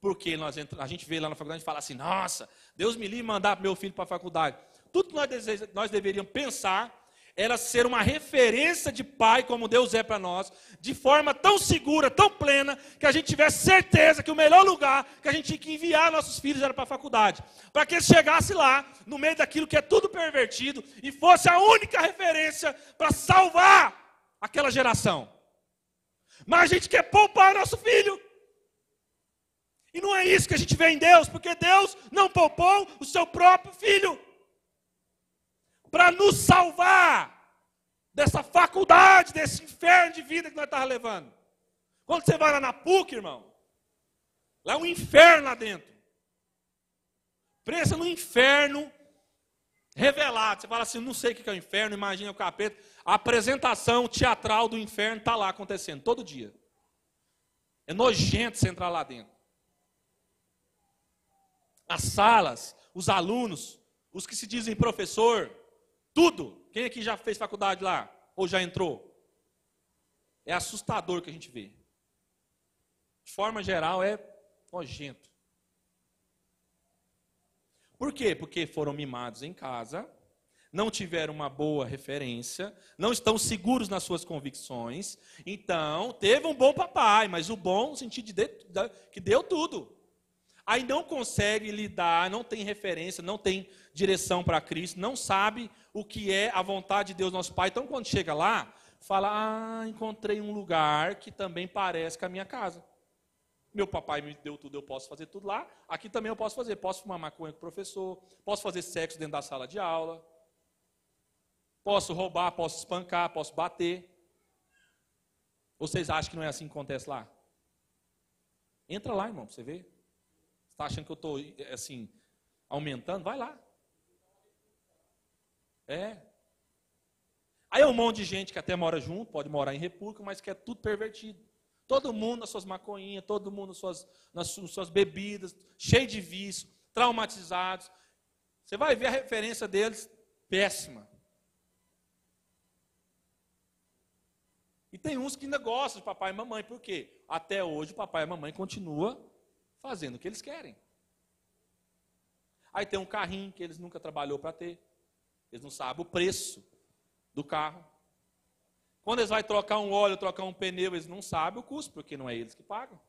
Porque nós entra, a gente vê lá na faculdade e fala assim: "Nossa, Deus me livre mandar meu filho para a faculdade". Tudo que nós, nós deveríamos pensar era ser uma referência de pai, como Deus é para nós, de forma tão segura, tão plena, que a gente tivesse certeza que o melhor lugar que a gente tinha que enviar nossos filhos era para a faculdade. Para que eles chegassem lá, no meio daquilo que é tudo pervertido, e fosse a única referência para salvar aquela geração. Mas a gente quer poupar nosso filho. E não é isso que a gente vê em Deus, porque Deus não poupou o seu próprio filho para nos salvar dessa faculdade, desse inferno de vida que nós estávamos levando. Quando você vai lá na PUC, irmão, lá é um inferno lá dentro. Pensa no inferno revelado. Você fala assim, não sei o que é o inferno, imagina o capeta. A apresentação teatral do inferno está lá acontecendo, todo dia. É nojento você entrar lá dentro. As salas, os alunos, os que se dizem professor, tudo. Quem aqui já fez faculdade lá? Ou já entrou? É assustador o que a gente vê. De forma geral, é nojento. Por quê? Porque foram mimados em casa, não tiveram uma boa referência, não estão seguros nas suas convicções. Então, teve um bom papai, mas o bom no sentido de que deu tudo. Aí não consegue lidar, não tem referência, não tem direção para Cristo, não sabe o que é a vontade de Deus nosso Pai. Então, quando chega lá, fala: Ah, encontrei um lugar que também parece com a minha casa. Meu papai me deu tudo, eu posso fazer tudo lá. Aqui também eu posso fazer. Posso fumar maconha com o professor, posso fazer sexo dentro da sala de aula, posso roubar, posso espancar, posso bater. Vocês acham que não é assim que acontece lá? Entra lá, irmão, para você ver. Está achando que eu estou, assim, aumentando? Vai lá. É. Aí é um monte de gente que até mora junto, pode morar em república, mas que é tudo pervertido. Todo mundo nas suas maconhinhas, todo mundo nas suas, nas suas bebidas, cheio de vício, traumatizados. Você vai ver a referência deles péssima. E tem uns que ainda gostam de papai e mamãe, por quê? Até hoje o papai e a mamãe continuam fazendo o que eles querem. Aí tem um carrinho que eles nunca trabalhou para ter. Eles não sabem o preço do carro. Quando eles vão trocar um óleo, trocar um pneu, eles não sabem o custo, porque não é eles que pagam.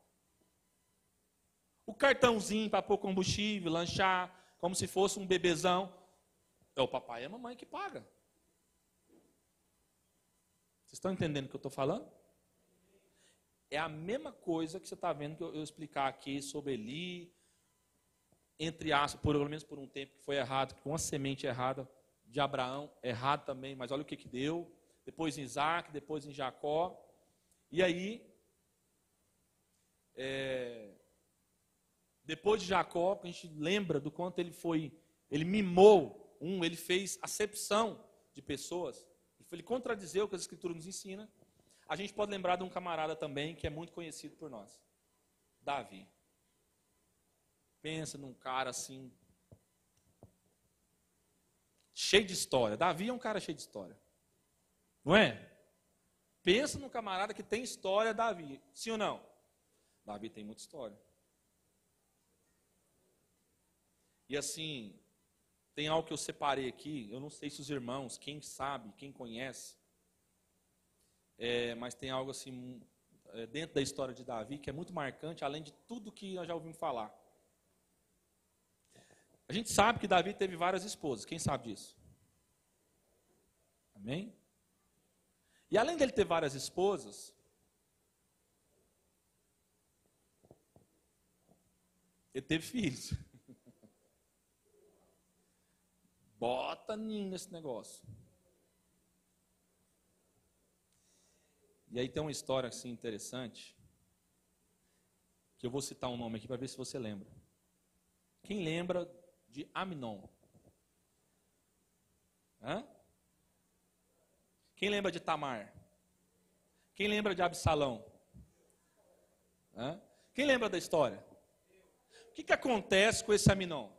O cartãozinho para pôr combustível, lanchar, como se fosse um bebezão, é o papai e a mamãe que paga. Vocês estão entendendo o que eu estou falando? É a mesma coisa que você está vendo que eu, eu explicar aqui sobre Eli, entre aspas, por, pelo menos por um tempo que foi errado, com uma semente errada de Abraão, errado também, mas olha o que, que deu. Depois em Isaac, depois em Jacó. E aí, é, Depois de Jacó, a gente lembra do quanto ele foi, ele mimou, um, ele fez acepção de pessoas, ele contradizeu o que a Escritura nos ensina. A gente pode lembrar de um camarada também que é muito conhecido por nós, Davi. Pensa num cara assim, cheio de história. Davi é um cara cheio de história. Não é? Pensa num camarada que tem história, Davi. Sim ou não? Davi tem muita história. E assim, tem algo que eu separei aqui, eu não sei se os irmãos, quem sabe, quem conhece, é, mas tem algo assim, é, dentro da história de Davi, que é muito marcante, além de tudo que nós já ouvimos falar. A gente sabe que Davi teve várias esposas, quem sabe disso? Amém? E além dele ter várias esposas, ele teve filhos. Bota ninho nesse negócio. E aí tem uma história assim interessante, que eu vou citar um nome aqui para ver se você lembra. Quem lembra de Aminon? Hã? Quem lembra de Tamar? Quem lembra de Absalão? Hã? Quem lembra da história? O que, que acontece com esse Aminon?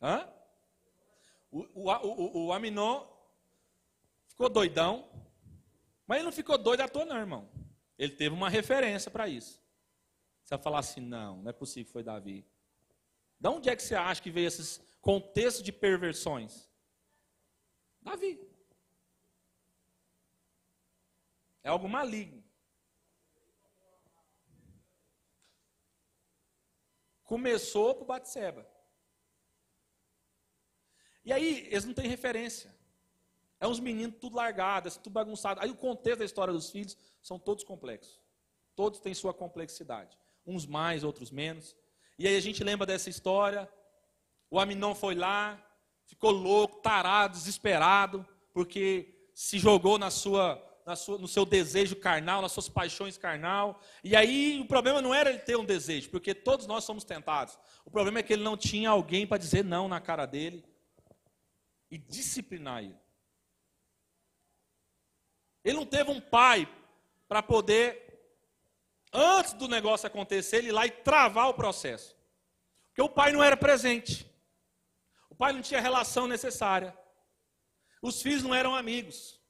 Hã? O, o, o, o Aminon ficou doidão, mas ele não ficou doido à toa, não, irmão. Ele teve uma referência para isso. Você vai falar assim: não, não é possível foi Davi. De onde é que você acha que veio esses contextos de perversões? Davi. É algo maligno. Começou por Batseba. E aí, eles não têm referência. É uns meninos tudo largados, tudo bagunçado. Aí o contexto da história dos filhos são todos complexos. Todos têm sua complexidade. Uns mais, outros menos. E aí a gente lembra dessa história. O Aminon foi lá, ficou louco, tarado, desesperado, porque se jogou na sua, na sua, no seu desejo carnal, nas suas paixões carnal. E aí o problema não era ele ter um desejo, porque todos nós somos tentados. O problema é que ele não tinha alguém para dizer não na cara dele e disciplinar ele. Ele não teve um pai para poder, antes do negócio acontecer, ele ir lá e travar o processo. Porque o pai não era presente. O pai não tinha relação necessária. Os filhos não eram amigos.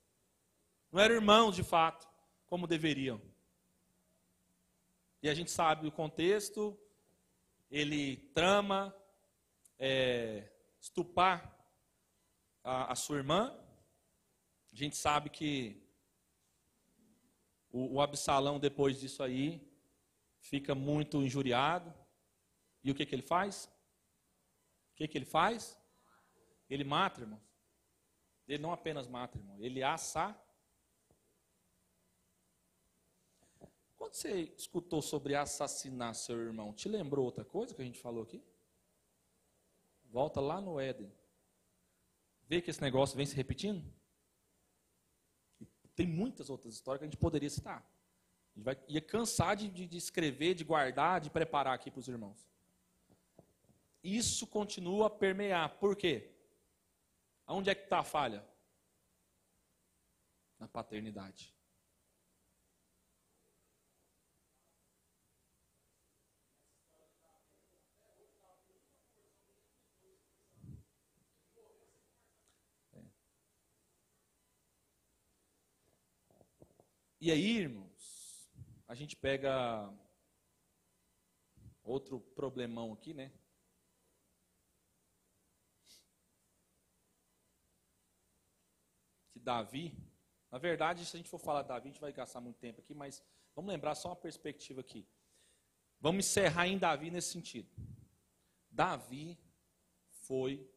Não eram irmãos de fato, como deveriam. E a gente sabe o contexto. Ele trama é, estupar a, a, sua irmã. A gente sabe que o, o Absalão, depois disso aí, fica muito injuriado. E o que, que ele faz? O que, que ele faz? Ele mata, irmão. Ele não apenas mata, irmão. Ele assa. Quando você escutou sobre assassinar seu irmão, te lembrou outra coisa que a gente falou aqui? Volta lá no Éden. Vê que esse negócio vem se repetindo? Tem muitas outras histórias que a gente poderia citar. A gente vai, ia cansar de, de, de escrever, de guardar, de preparar aqui para os irmãos isso continua a permear. Por quê? Aonde é que está a falha? Na paternidade. E aí, irmãos, a gente pega outro problemão aqui, né? Davi, na verdade, se a gente for falar Davi, a gente vai gastar muito tempo aqui, mas vamos lembrar só uma perspectiva aqui. Vamos encerrar em Davi nesse sentido. Davi foi,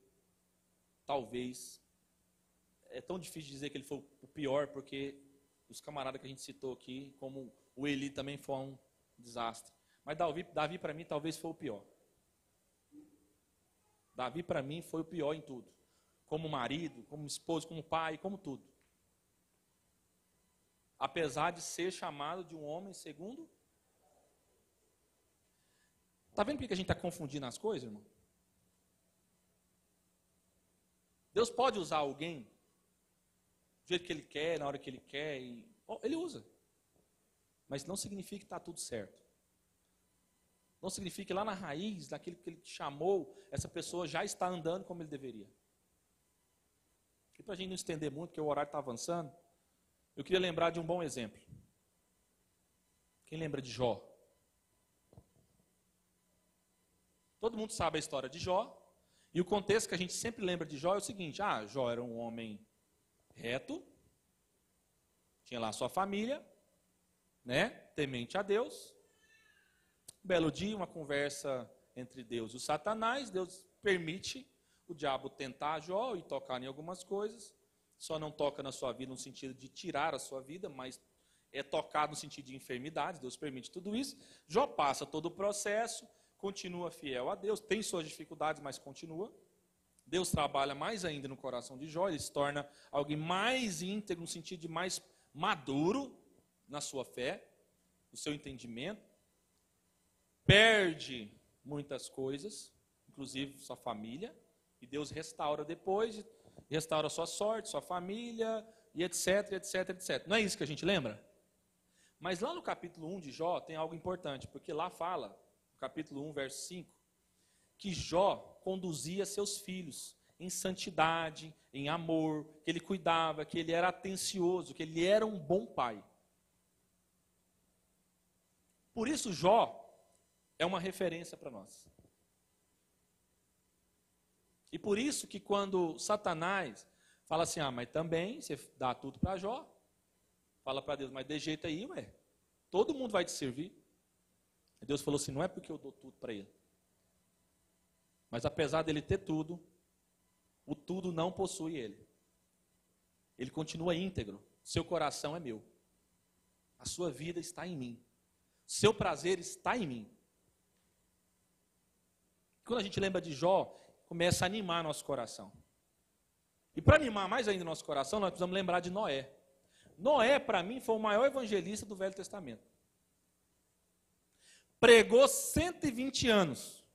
talvez, é tão difícil dizer que ele foi o pior, porque os camaradas que a gente citou aqui, como o Eli também foi um desastre. Mas Davi, Davi para mim, talvez foi o pior. Davi, para mim, foi o pior em tudo como marido, como esposo, como pai, como tudo. Apesar de ser chamado de um homem segundo Está vendo por que a gente está confundindo as coisas, irmão? Deus pode usar alguém do jeito que Ele quer, na hora que Ele quer, e... Ele usa. Mas não significa que está tudo certo. Não significa que lá na raiz, daquilo que Ele chamou, essa pessoa já está andando como Ele deveria. E para a gente não estender muito, porque o horário está avançando, eu queria lembrar de um bom exemplo. Quem lembra de Jó? Todo mundo sabe a história de Jó. E o contexto que a gente sempre lembra de Jó é o seguinte: ah, Jó era um homem reto, tinha lá sua família, né, temente a Deus. Belo dia, uma conversa entre Deus e o Satanás, Deus permite o diabo tentar Jó e tocar em algumas coisas. Só não toca na sua vida no sentido de tirar a sua vida, mas é tocado no sentido de enfermidades, Deus permite tudo isso. Jó passa todo o processo, continua fiel a Deus, tem suas dificuldades, mas continua. Deus trabalha mais ainda no coração de Jó, ele se torna alguém mais íntegro, no sentido de mais maduro na sua fé, no seu entendimento. Perde muitas coisas, inclusive sua família, e Deus restaura depois, restaura sua sorte, sua família, e etc, etc, etc. Não é isso que a gente lembra? Mas lá no capítulo 1 de Jó tem algo importante, porque lá fala, capítulo 1, verso 5, que Jó conduzia seus filhos em santidade, em amor, que ele cuidava, que ele era atencioso, que ele era um bom pai. Por isso, Jó é uma referência para nós. E por isso que quando Satanás fala assim, ah, mas também você dá tudo para Jó, fala para Deus, mas de jeito aí, ué, todo mundo vai te servir. E Deus falou assim, não é porque eu dou tudo para ele. Mas apesar dele ter tudo, o tudo não possui ele. Ele continua íntegro. Seu coração é meu. A sua vida está em mim. Seu prazer está em mim. Quando a gente lembra de Jó, começa a animar nosso coração. E para animar mais ainda nosso coração, nós precisamos lembrar de Noé. Noé, para mim, foi o maior evangelista do Velho Testamento. Pregou 120 anos.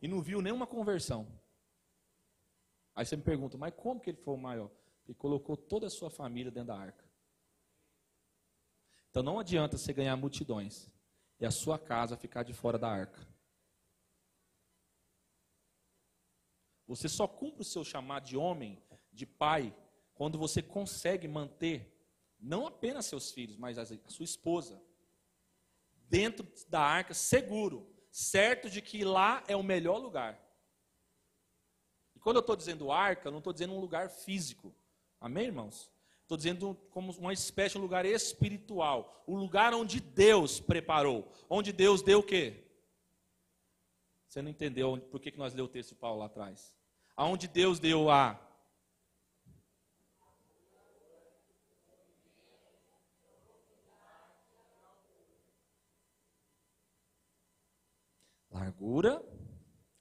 E não viu nenhuma conversão. Aí você me pergunta, mas como que ele foi o maior? Ele colocou toda a sua família dentro da arca. Então não adianta você ganhar multidões e a sua casa ficar de fora da arca. Você só cumpre o seu chamado de homem, de pai, quando você consegue manter não apenas seus filhos, mas a sua esposa dentro da arca, seguro, certo de que lá é o melhor lugar. E quando eu estou dizendo arca, eu não estou dizendo um lugar físico. Amém, irmãos? Estou dizendo como uma espécie de lugar espiritual. O lugar onde Deus preparou. Onde Deus deu o quê? Você não entendeu por que nós leu o texto de Paulo lá atrás? aonde Deus deu a largura,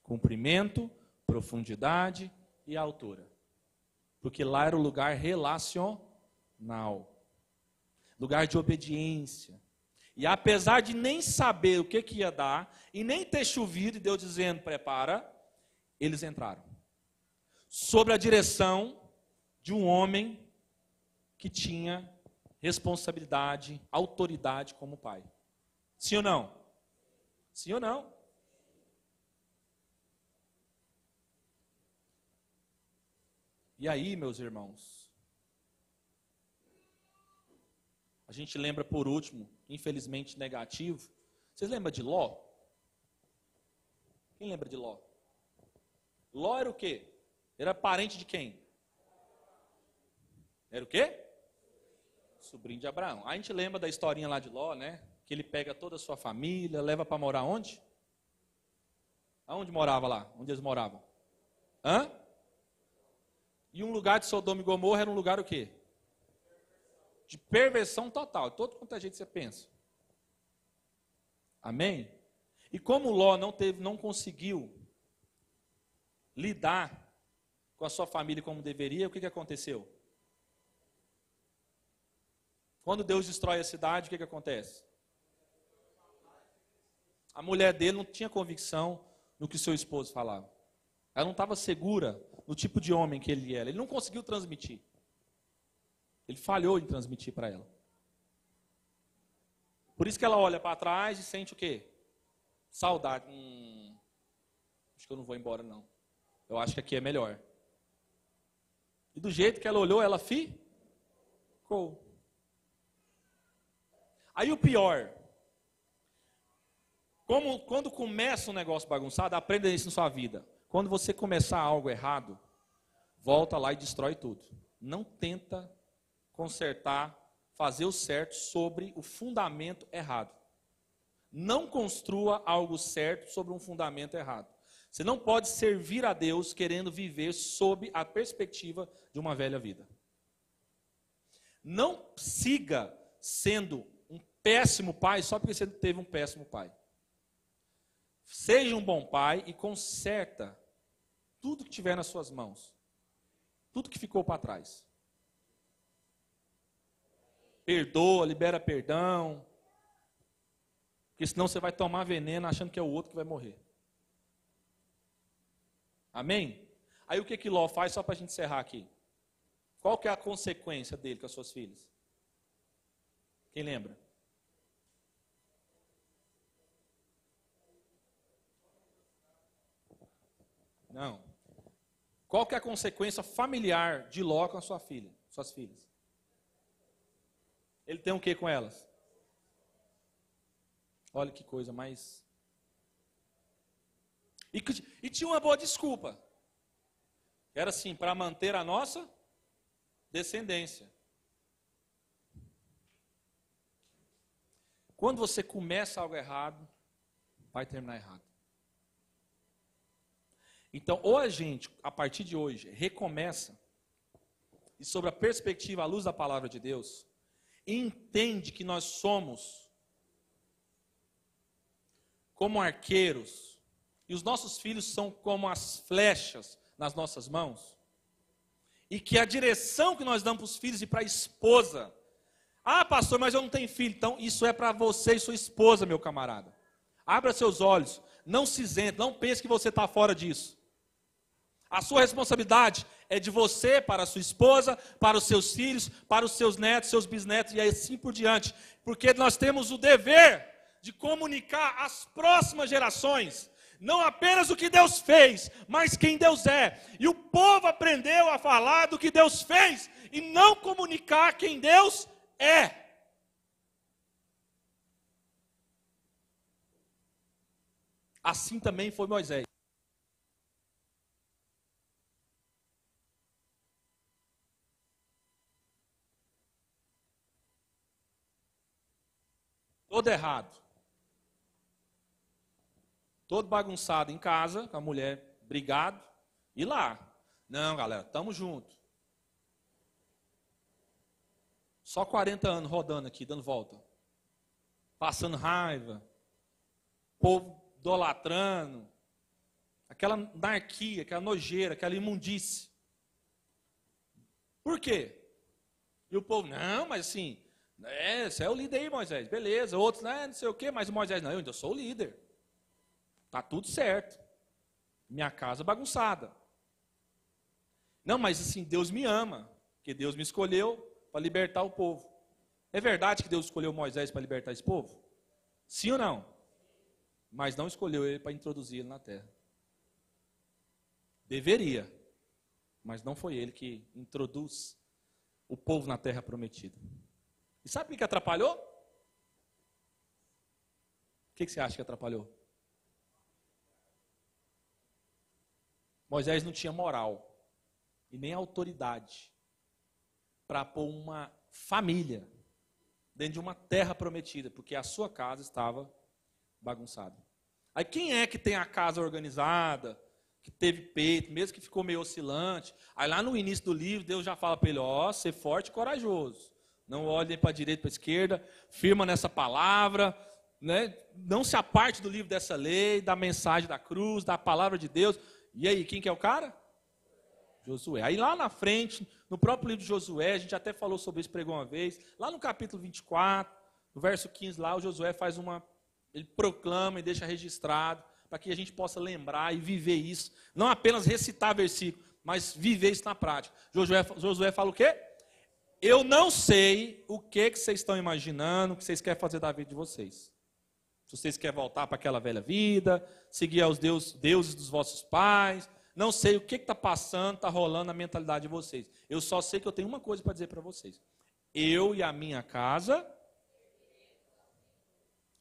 comprimento, profundidade e altura. Porque lá era o lugar relacional, lugar de obediência. E apesar de nem saber o que, que ia dar, e nem ter chovido, e Deus dizendo: prepara, eles entraram sob a direção de um homem que tinha responsabilidade, autoridade como pai. Sim ou não? Sim ou não? E aí, meus irmãos, a gente lembra por último, infelizmente negativo. Vocês lembram de Ló? Quem lembra de Ló? Ló era o quê? Era parente de quem? Era o quê? Sobrinho de Abraão. A gente lembra da historinha lá de Ló, né? Que ele pega toda a sua família, leva para morar onde? Aonde morava lá? Onde eles moravam? Hã? E um lugar de Sodoma e Gomorra era um lugar o quê? De perversão total. Todo quanto a gente você pensa. Amém? E como Ló não teve, não conseguiu lidar com a sua família como deveria, o que, que aconteceu? Quando Deus destrói a cidade, o que, que acontece? A mulher dele não tinha convicção no que seu esposo falava. Ela não estava segura no tipo de homem que ele era. Ele não conseguiu transmitir. Ele falhou em transmitir para ela. Por isso que ela olha para trás e sente o quê? Saudade. Hum, acho que eu não vou embora, não. Eu acho que aqui é melhor. E do jeito que ela olhou, ela ficou. Aí o pior, como, quando começa um negócio bagunçado, aprenda isso na sua vida. Quando você começar algo errado, volta lá e destrói tudo. Não tenta consertar, fazer o certo sobre o fundamento errado. Não construa algo certo sobre um fundamento errado. Você não pode servir a Deus querendo viver sob a perspectiva de uma velha vida. Não siga sendo um péssimo pai só porque você teve um péssimo pai. Seja um bom pai e conserta tudo que tiver nas suas mãos. Tudo que ficou para trás. Perdoa, libera perdão. Porque senão você vai tomar veneno achando que é o outro que vai morrer. Amém? Aí o que que Ló faz só para a gente encerrar aqui? Qual que é a consequência dele com as suas filhas? Quem lembra? Não. Qual que é a consequência familiar de Ló com a sua filha, suas filhas? Ele tem o que com elas? Olha que coisa mais. E, e tinha uma boa desculpa. Era assim, para manter a nossa descendência. Quando você começa algo errado, vai terminar errado. Então, ou a gente, a partir de hoje, recomeça, e sobre a perspectiva à luz da palavra de Deus, entende que nós somos como arqueiros, e os nossos filhos são como as flechas nas nossas mãos, e que a direção que nós damos para os filhos e para a esposa, ah, pastor, mas eu não tenho filho, então isso é para você e sua esposa, meu camarada. Abra seus olhos, não se isente, não pense que você está fora disso. A sua responsabilidade é de você para a sua esposa, para os seus filhos, para os seus netos, seus bisnetos e assim por diante. Porque nós temos o dever de comunicar às próximas gerações não apenas o que Deus fez, mas quem Deus é. E o povo aprendeu a falar do que Deus fez e não comunicar quem Deus é. Assim também foi Moisés. Todo errado. Todo bagunçado em casa, com a mulher brigado, e lá. Não, galera, tamo junto. Só 40 anos rodando aqui, dando volta. Passando raiva. Povo idolatrando. Aquela anarquia, aquela nojeira, aquela imundície. Por quê? E o povo, não, mas assim, é, você é o líder aí, Moisés. Beleza. Outros, né, não sei o quê, mas o Moisés, não, eu ainda sou o líder. Tá tudo certo. Minha casa bagunçada. Não, mas assim, Deus me ama, porque Deus me escolheu para libertar o povo. É verdade que Deus escolheu Moisés para libertar esse povo? Sim ou não? Mas não escolheu ele para introduzir ele na terra. Deveria, mas não foi ele que introduz o povo na terra prometida. Sabe o que atrapalhou? O que você acha que atrapalhou? Moisés não tinha moral e nem autoridade para pôr uma família dentro de uma terra prometida, porque a sua casa estava bagunçada. Aí quem é que tem a casa organizada, que teve peito, mesmo que ficou meio oscilante? Aí lá no início do livro, Deus já fala para ele: ó, ser forte e corajoso. Não olhe para a direita, para a esquerda, firma nessa palavra, né? não se aparte do livro dessa lei, da mensagem da cruz, da palavra de Deus. E aí, quem que é o cara? Josué. Aí lá na frente, no próprio livro de Josué, a gente até falou sobre isso, pregou uma vez, lá no capítulo 24, no verso 15 lá, o Josué faz uma, ele proclama e deixa registrado, para que a gente possa lembrar e viver isso, não apenas recitar versículo, mas viver isso na prática. Josué, Josué fala o quê? Eu não sei o que, que vocês estão imaginando, o que vocês querem fazer da vida de vocês. Se vocês querem voltar para aquela velha vida, seguir aos deus, deuses dos vossos pais, não sei o que está passando, está rolando na mentalidade de vocês. Eu só sei que eu tenho uma coisa para dizer para vocês. Eu e a minha casa.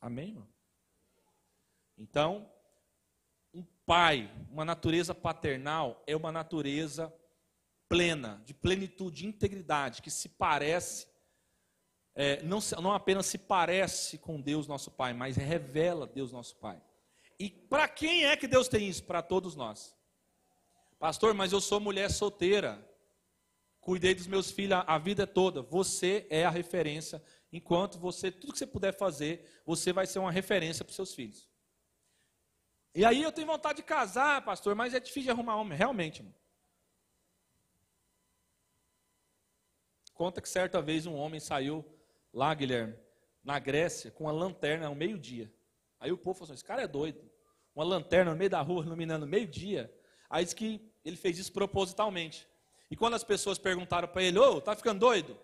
Amém, irmão? Então, um pai, uma natureza paternal, é uma natureza plena, de plenitude, de integridade, que se parece, é, não, não apenas se parece com Deus nosso Pai, mas revela Deus nosso Pai. E para quem é que Deus tem isso? Para todos nós. Pastor, mas eu sou mulher solteira. Cuidei dos meus filhos a vida toda. Você é a referência. Enquanto você, tudo que você puder fazer, você vai ser uma referência para os seus filhos. E aí eu tenho vontade de casar, pastor, mas é difícil de arrumar homem. Realmente, irmão. Conta que certa vez um homem saiu lá, Guilherme, na Grécia, com uma lanterna ao meio-dia. Aí o povo falou assim: esse cara é doido. Uma lanterna no meio da rua, iluminando meio-dia. Aí diz que ele fez isso propositalmente. E quando as pessoas perguntaram para ele, ô, tá ficando doido?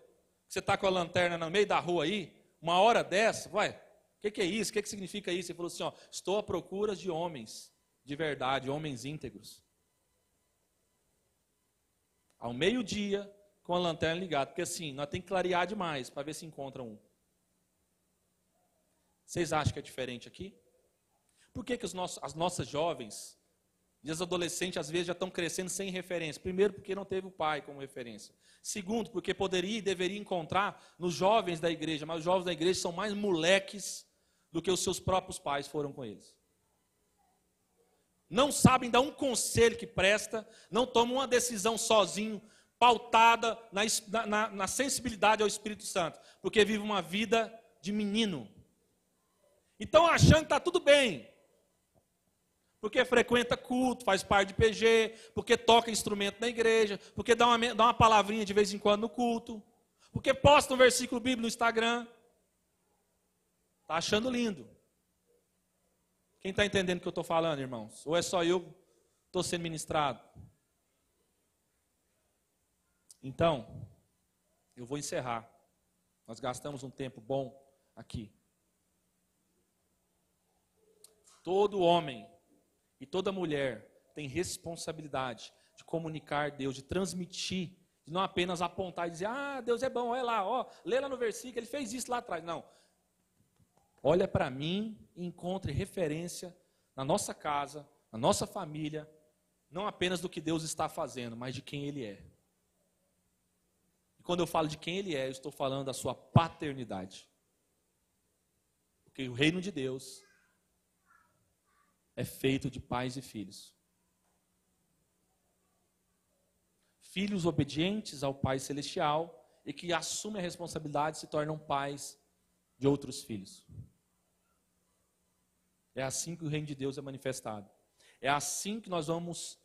Você está com a lanterna no meio da rua aí, uma hora dessa, vai, o que, que, é isso? O que, que significa isso? Ele falou assim, ó, estou à procura de homens de verdade, homens íntegros. Ao meio-dia, com a lanterna ligada, porque assim, nós temos que clarear demais para ver se encontra um. Vocês acham que é diferente aqui? Por que, que nossos, as nossas jovens e as adolescentes, às vezes, já estão crescendo sem referência. Primeiro, porque não teve o pai como referência. Segundo, porque poderia e deveria encontrar nos jovens da igreja, mas os jovens da igreja são mais moleques do que os seus próprios pais foram com eles. Não sabem dar um conselho que presta, não tomam uma decisão sozinho, pautada na, na, na sensibilidade ao Espírito Santo, porque vive uma vida de menino. Então, achando que está tudo bem, porque frequenta culto, faz parte de PG, porque toca instrumento na igreja, porque dá uma, dá uma palavrinha de vez em quando no culto, porque posta um versículo bíblico no Instagram. Está achando lindo. Quem está entendendo o que eu estou falando, irmãos? Ou é só eu estou sendo ministrado? Então, eu vou encerrar. Nós gastamos um tempo bom aqui. Todo homem e toda mulher tem responsabilidade de comunicar Deus, de transmitir, de não apenas apontar e dizer, ah, Deus é bom, olha lá, ó, lê lá no versículo, ele fez isso lá atrás. Não. Olha para mim e encontre referência na nossa casa, na nossa família, não apenas do que Deus está fazendo, mas de quem Ele é. Quando eu falo de quem Ele é, eu estou falando da sua paternidade. Porque o reino de Deus é feito de pais e filhos. Filhos obedientes ao Pai Celestial e que assumem a responsabilidade se tornam pais de outros filhos. É assim que o reino de Deus é manifestado. É assim que nós vamos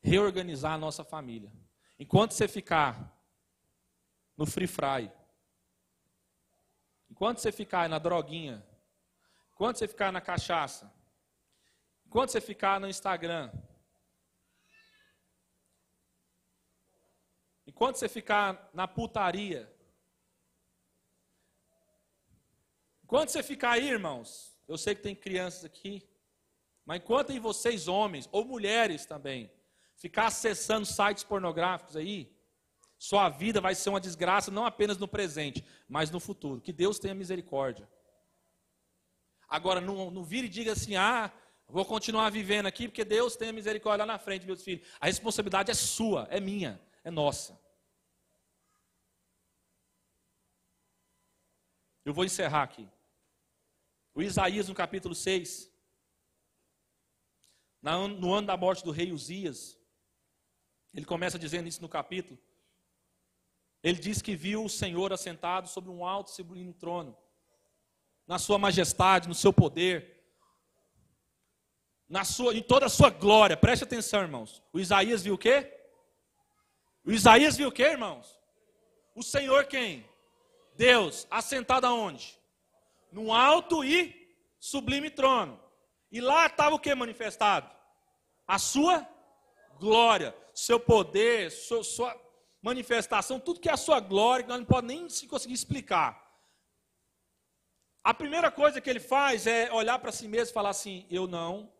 reorganizar a nossa família. Enquanto você ficar no free fry, enquanto você ficar na droguinha, enquanto você ficar na cachaça, Enquanto você ficar no Instagram, enquanto você ficar na putaria, enquanto você ficar aí, irmãos, eu sei que tem crianças aqui, mas enquanto em vocês, homens, ou mulheres também, ficar acessando sites pornográficos aí, sua vida vai ser uma desgraça não apenas no presente, mas no futuro. Que Deus tenha misericórdia. Agora, não, não vire e diga assim, ah, Vou continuar vivendo aqui porque Deus tem a misericórdia lá na frente, meus filhos. A responsabilidade é sua, é minha, é nossa. Eu vou encerrar aqui. O Isaías, no capítulo 6, no ano da morte do rei Uzias, ele começa dizendo isso no capítulo. Ele diz que viu o Senhor assentado sobre um alto e sublime trono, na sua majestade, no seu poder na sua, em toda a sua glória. Preste atenção, irmãos. O Isaías viu o quê? O Isaías viu o que, irmãos? O Senhor quem? Deus, assentado aonde? Num alto e sublime trono. E lá estava o que manifestado? A sua glória, seu poder, sua, sua manifestação, tudo que é a sua glória, que nós não podemos nem se conseguir explicar. A primeira coisa que ele faz é olhar para si mesmo e falar assim: Eu não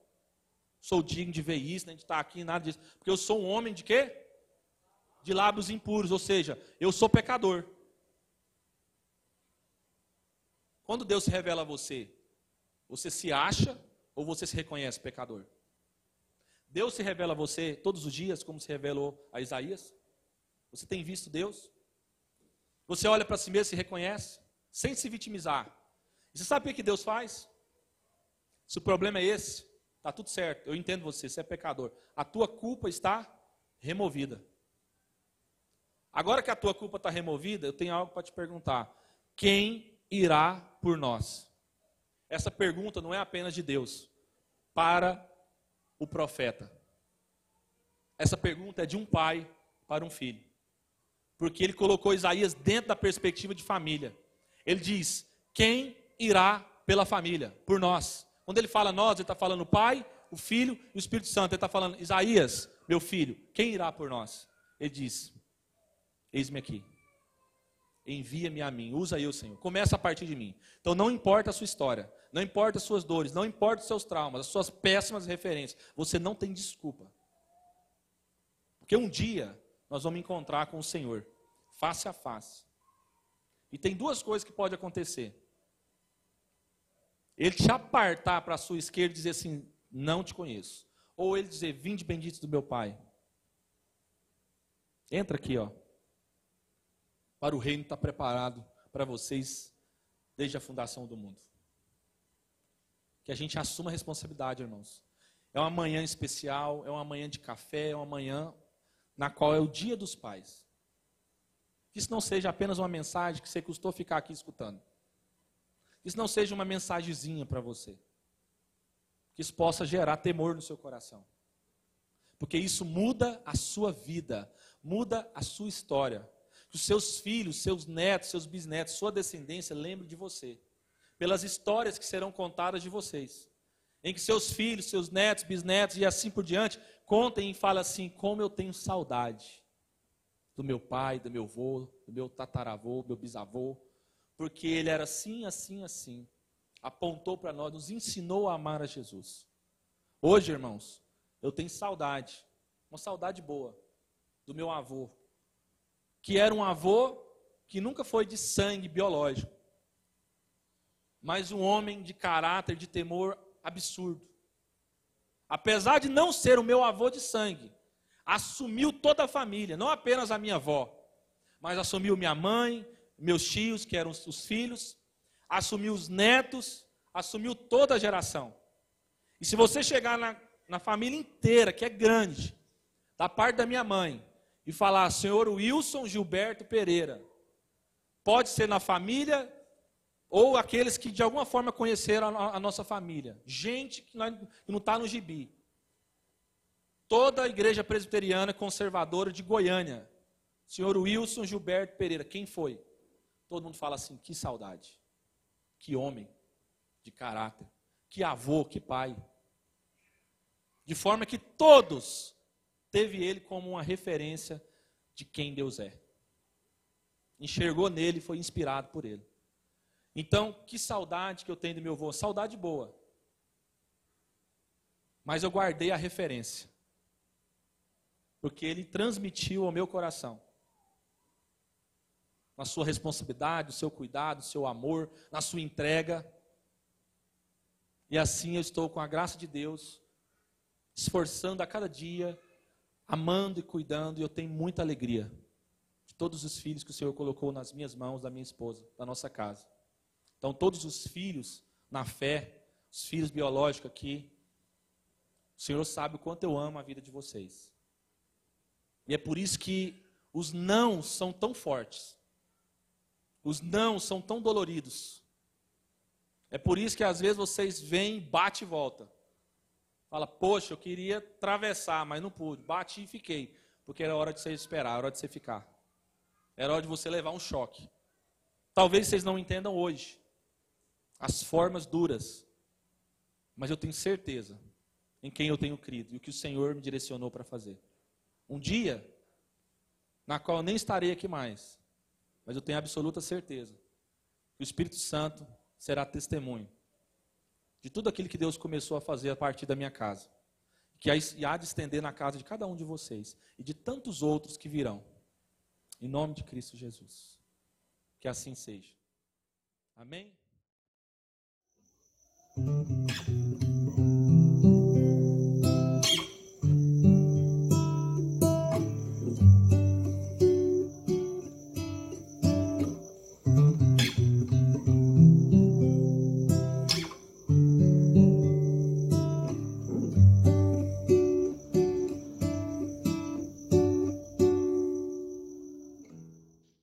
sou digno de ver isso, nem de estar aqui, nada disso. Porque eu sou um homem de quê? De lábios impuros, ou seja, eu sou pecador. Quando Deus se revela a você, você se acha ou você se reconhece pecador? Deus se revela a você todos os dias, como se revelou a Isaías? Você tem visto Deus? Você olha para si mesmo e se reconhece, sem se vitimizar. E você sabe o que Deus faz? Se o problema é esse, está tudo certo, eu entendo você, você é pecador. A tua culpa está removida. Agora que a tua culpa está removida, eu tenho algo para te perguntar. Quem irá por nós? Essa pergunta não é apenas de Deus, para o profeta. Essa pergunta é de um pai para um filho. Porque ele colocou Isaías dentro da perspectiva de família. Ele diz: Quem irá pela família? Por nós. Quando ele fala nós, ele está falando o Pai, o Filho e o Espírito Santo. Ele está falando, Isaías, meu filho, quem irá por nós? Ele diz: Eis-me aqui. Envia-me a mim, usa eu, Senhor. Começa a partir de mim. Então não importa a sua história, não importa as suas dores, não importa os seus traumas, as suas péssimas referências, você não tem desculpa. Porque um dia nós vamos encontrar com o Senhor, face a face. E tem duas coisas que pode acontecer. Ele te apartar para a sua esquerda e dizer assim: Não te conheço. Ou ele dizer: Vinde bendito do meu Pai. Entra aqui, ó. Para o reino estar tá preparado para vocês desde a fundação do mundo. Que a gente assuma a responsabilidade, irmãos. É uma manhã especial, é uma manhã de café, é uma manhã na qual é o dia dos pais. Que isso não seja apenas uma mensagem que você custou ficar aqui escutando. Que isso não seja uma mensagenzinha para você. Que isso possa gerar temor no seu coração. Porque isso muda a sua vida, muda a sua história. Que os seus filhos, seus netos, seus bisnetos, sua descendência lembre de você. Pelas histórias que serão contadas de vocês. Em que seus filhos, seus netos, bisnetos e assim por diante contem e falem assim: como eu tenho saudade do meu pai, do meu avô, do meu tataravô, do meu bisavô, porque ele era assim, assim, assim. Apontou para nós, nos ensinou a amar a Jesus. Hoje, irmãos, eu tenho saudade, uma saudade boa, do meu avô, que era um avô que nunca foi de sangue biológico, mas um homem de caráter, de temor absurdo. Apesar de não ser o meu avô de sangue, assumiu toda a família, não apenas a minha avó, mas assumiu minha mãe, meus tios, que eram os filhos, assumiu os netos, assumiu toda a geração. E se você chegar na, na família inteira, que é grande, da parte da minha mãe, e falar, senhor Wilson Gilberto Pereira, pode ser na família ou aqueles que de alguma forma conheceram a, nossa família, gente que, não está no gibi. Toda a igreja presbiteriana conservadora de Goiânia, senhor Wilson Gilberto Pereira, quem foi? Todo mundo fala assim: que saudade, que homem de caráter, que avô, que pai. De forma que todos teve ele como uma referência de quem Deus é. Enxergou nele foi inspirado por ele. Então, que saudade que eu tenho do meu avô, saudade boa. Mas eu guardei a referência. Porque ele transmitiu ao meu coração na sua responsabilidade, no seu cuidado, no seu amor, na sua entrega. E assim eu estou com a graça de Deus, esforçando a cada dia, amando e cuidando, e eu tenho muita alegria de todos os filhos que o Senhor colocou nas minhas mãos, da minha esposa, da nossa casa. Então, todos os filhos na fé, os filhos biológicos aqui, o Senhor sabe o quanto eu amo a vida de vocês. E é por isso que os não são tão fortes. Os não são tão doloridos. É por isso que às vezes vocês vêm, bate e volta. Fala, poxa, eu queria atravessar, mas não pude. Bati e fiquei. Porque era hora de você esperar, era hora de você ficar. Era hora de você levar um choque. Talvez vocês não entendam hoje as formas duras, mas eu tenho certeza em quem eu tenho crido e o que o Senhor me direcionou para fazer. Um dia, na qual eu nem estarei aqui mais, mas eu tenho absoluta certeza que o Espírito Santo será testemunho de tudo aquilo que Deus começou a fazer a partir da minha casa, que há de estender na casa de cada um de vocês e de tantos outros que virão. Em nome de Cristo Jesus. Que assim seja. Amém? Mm-hmm.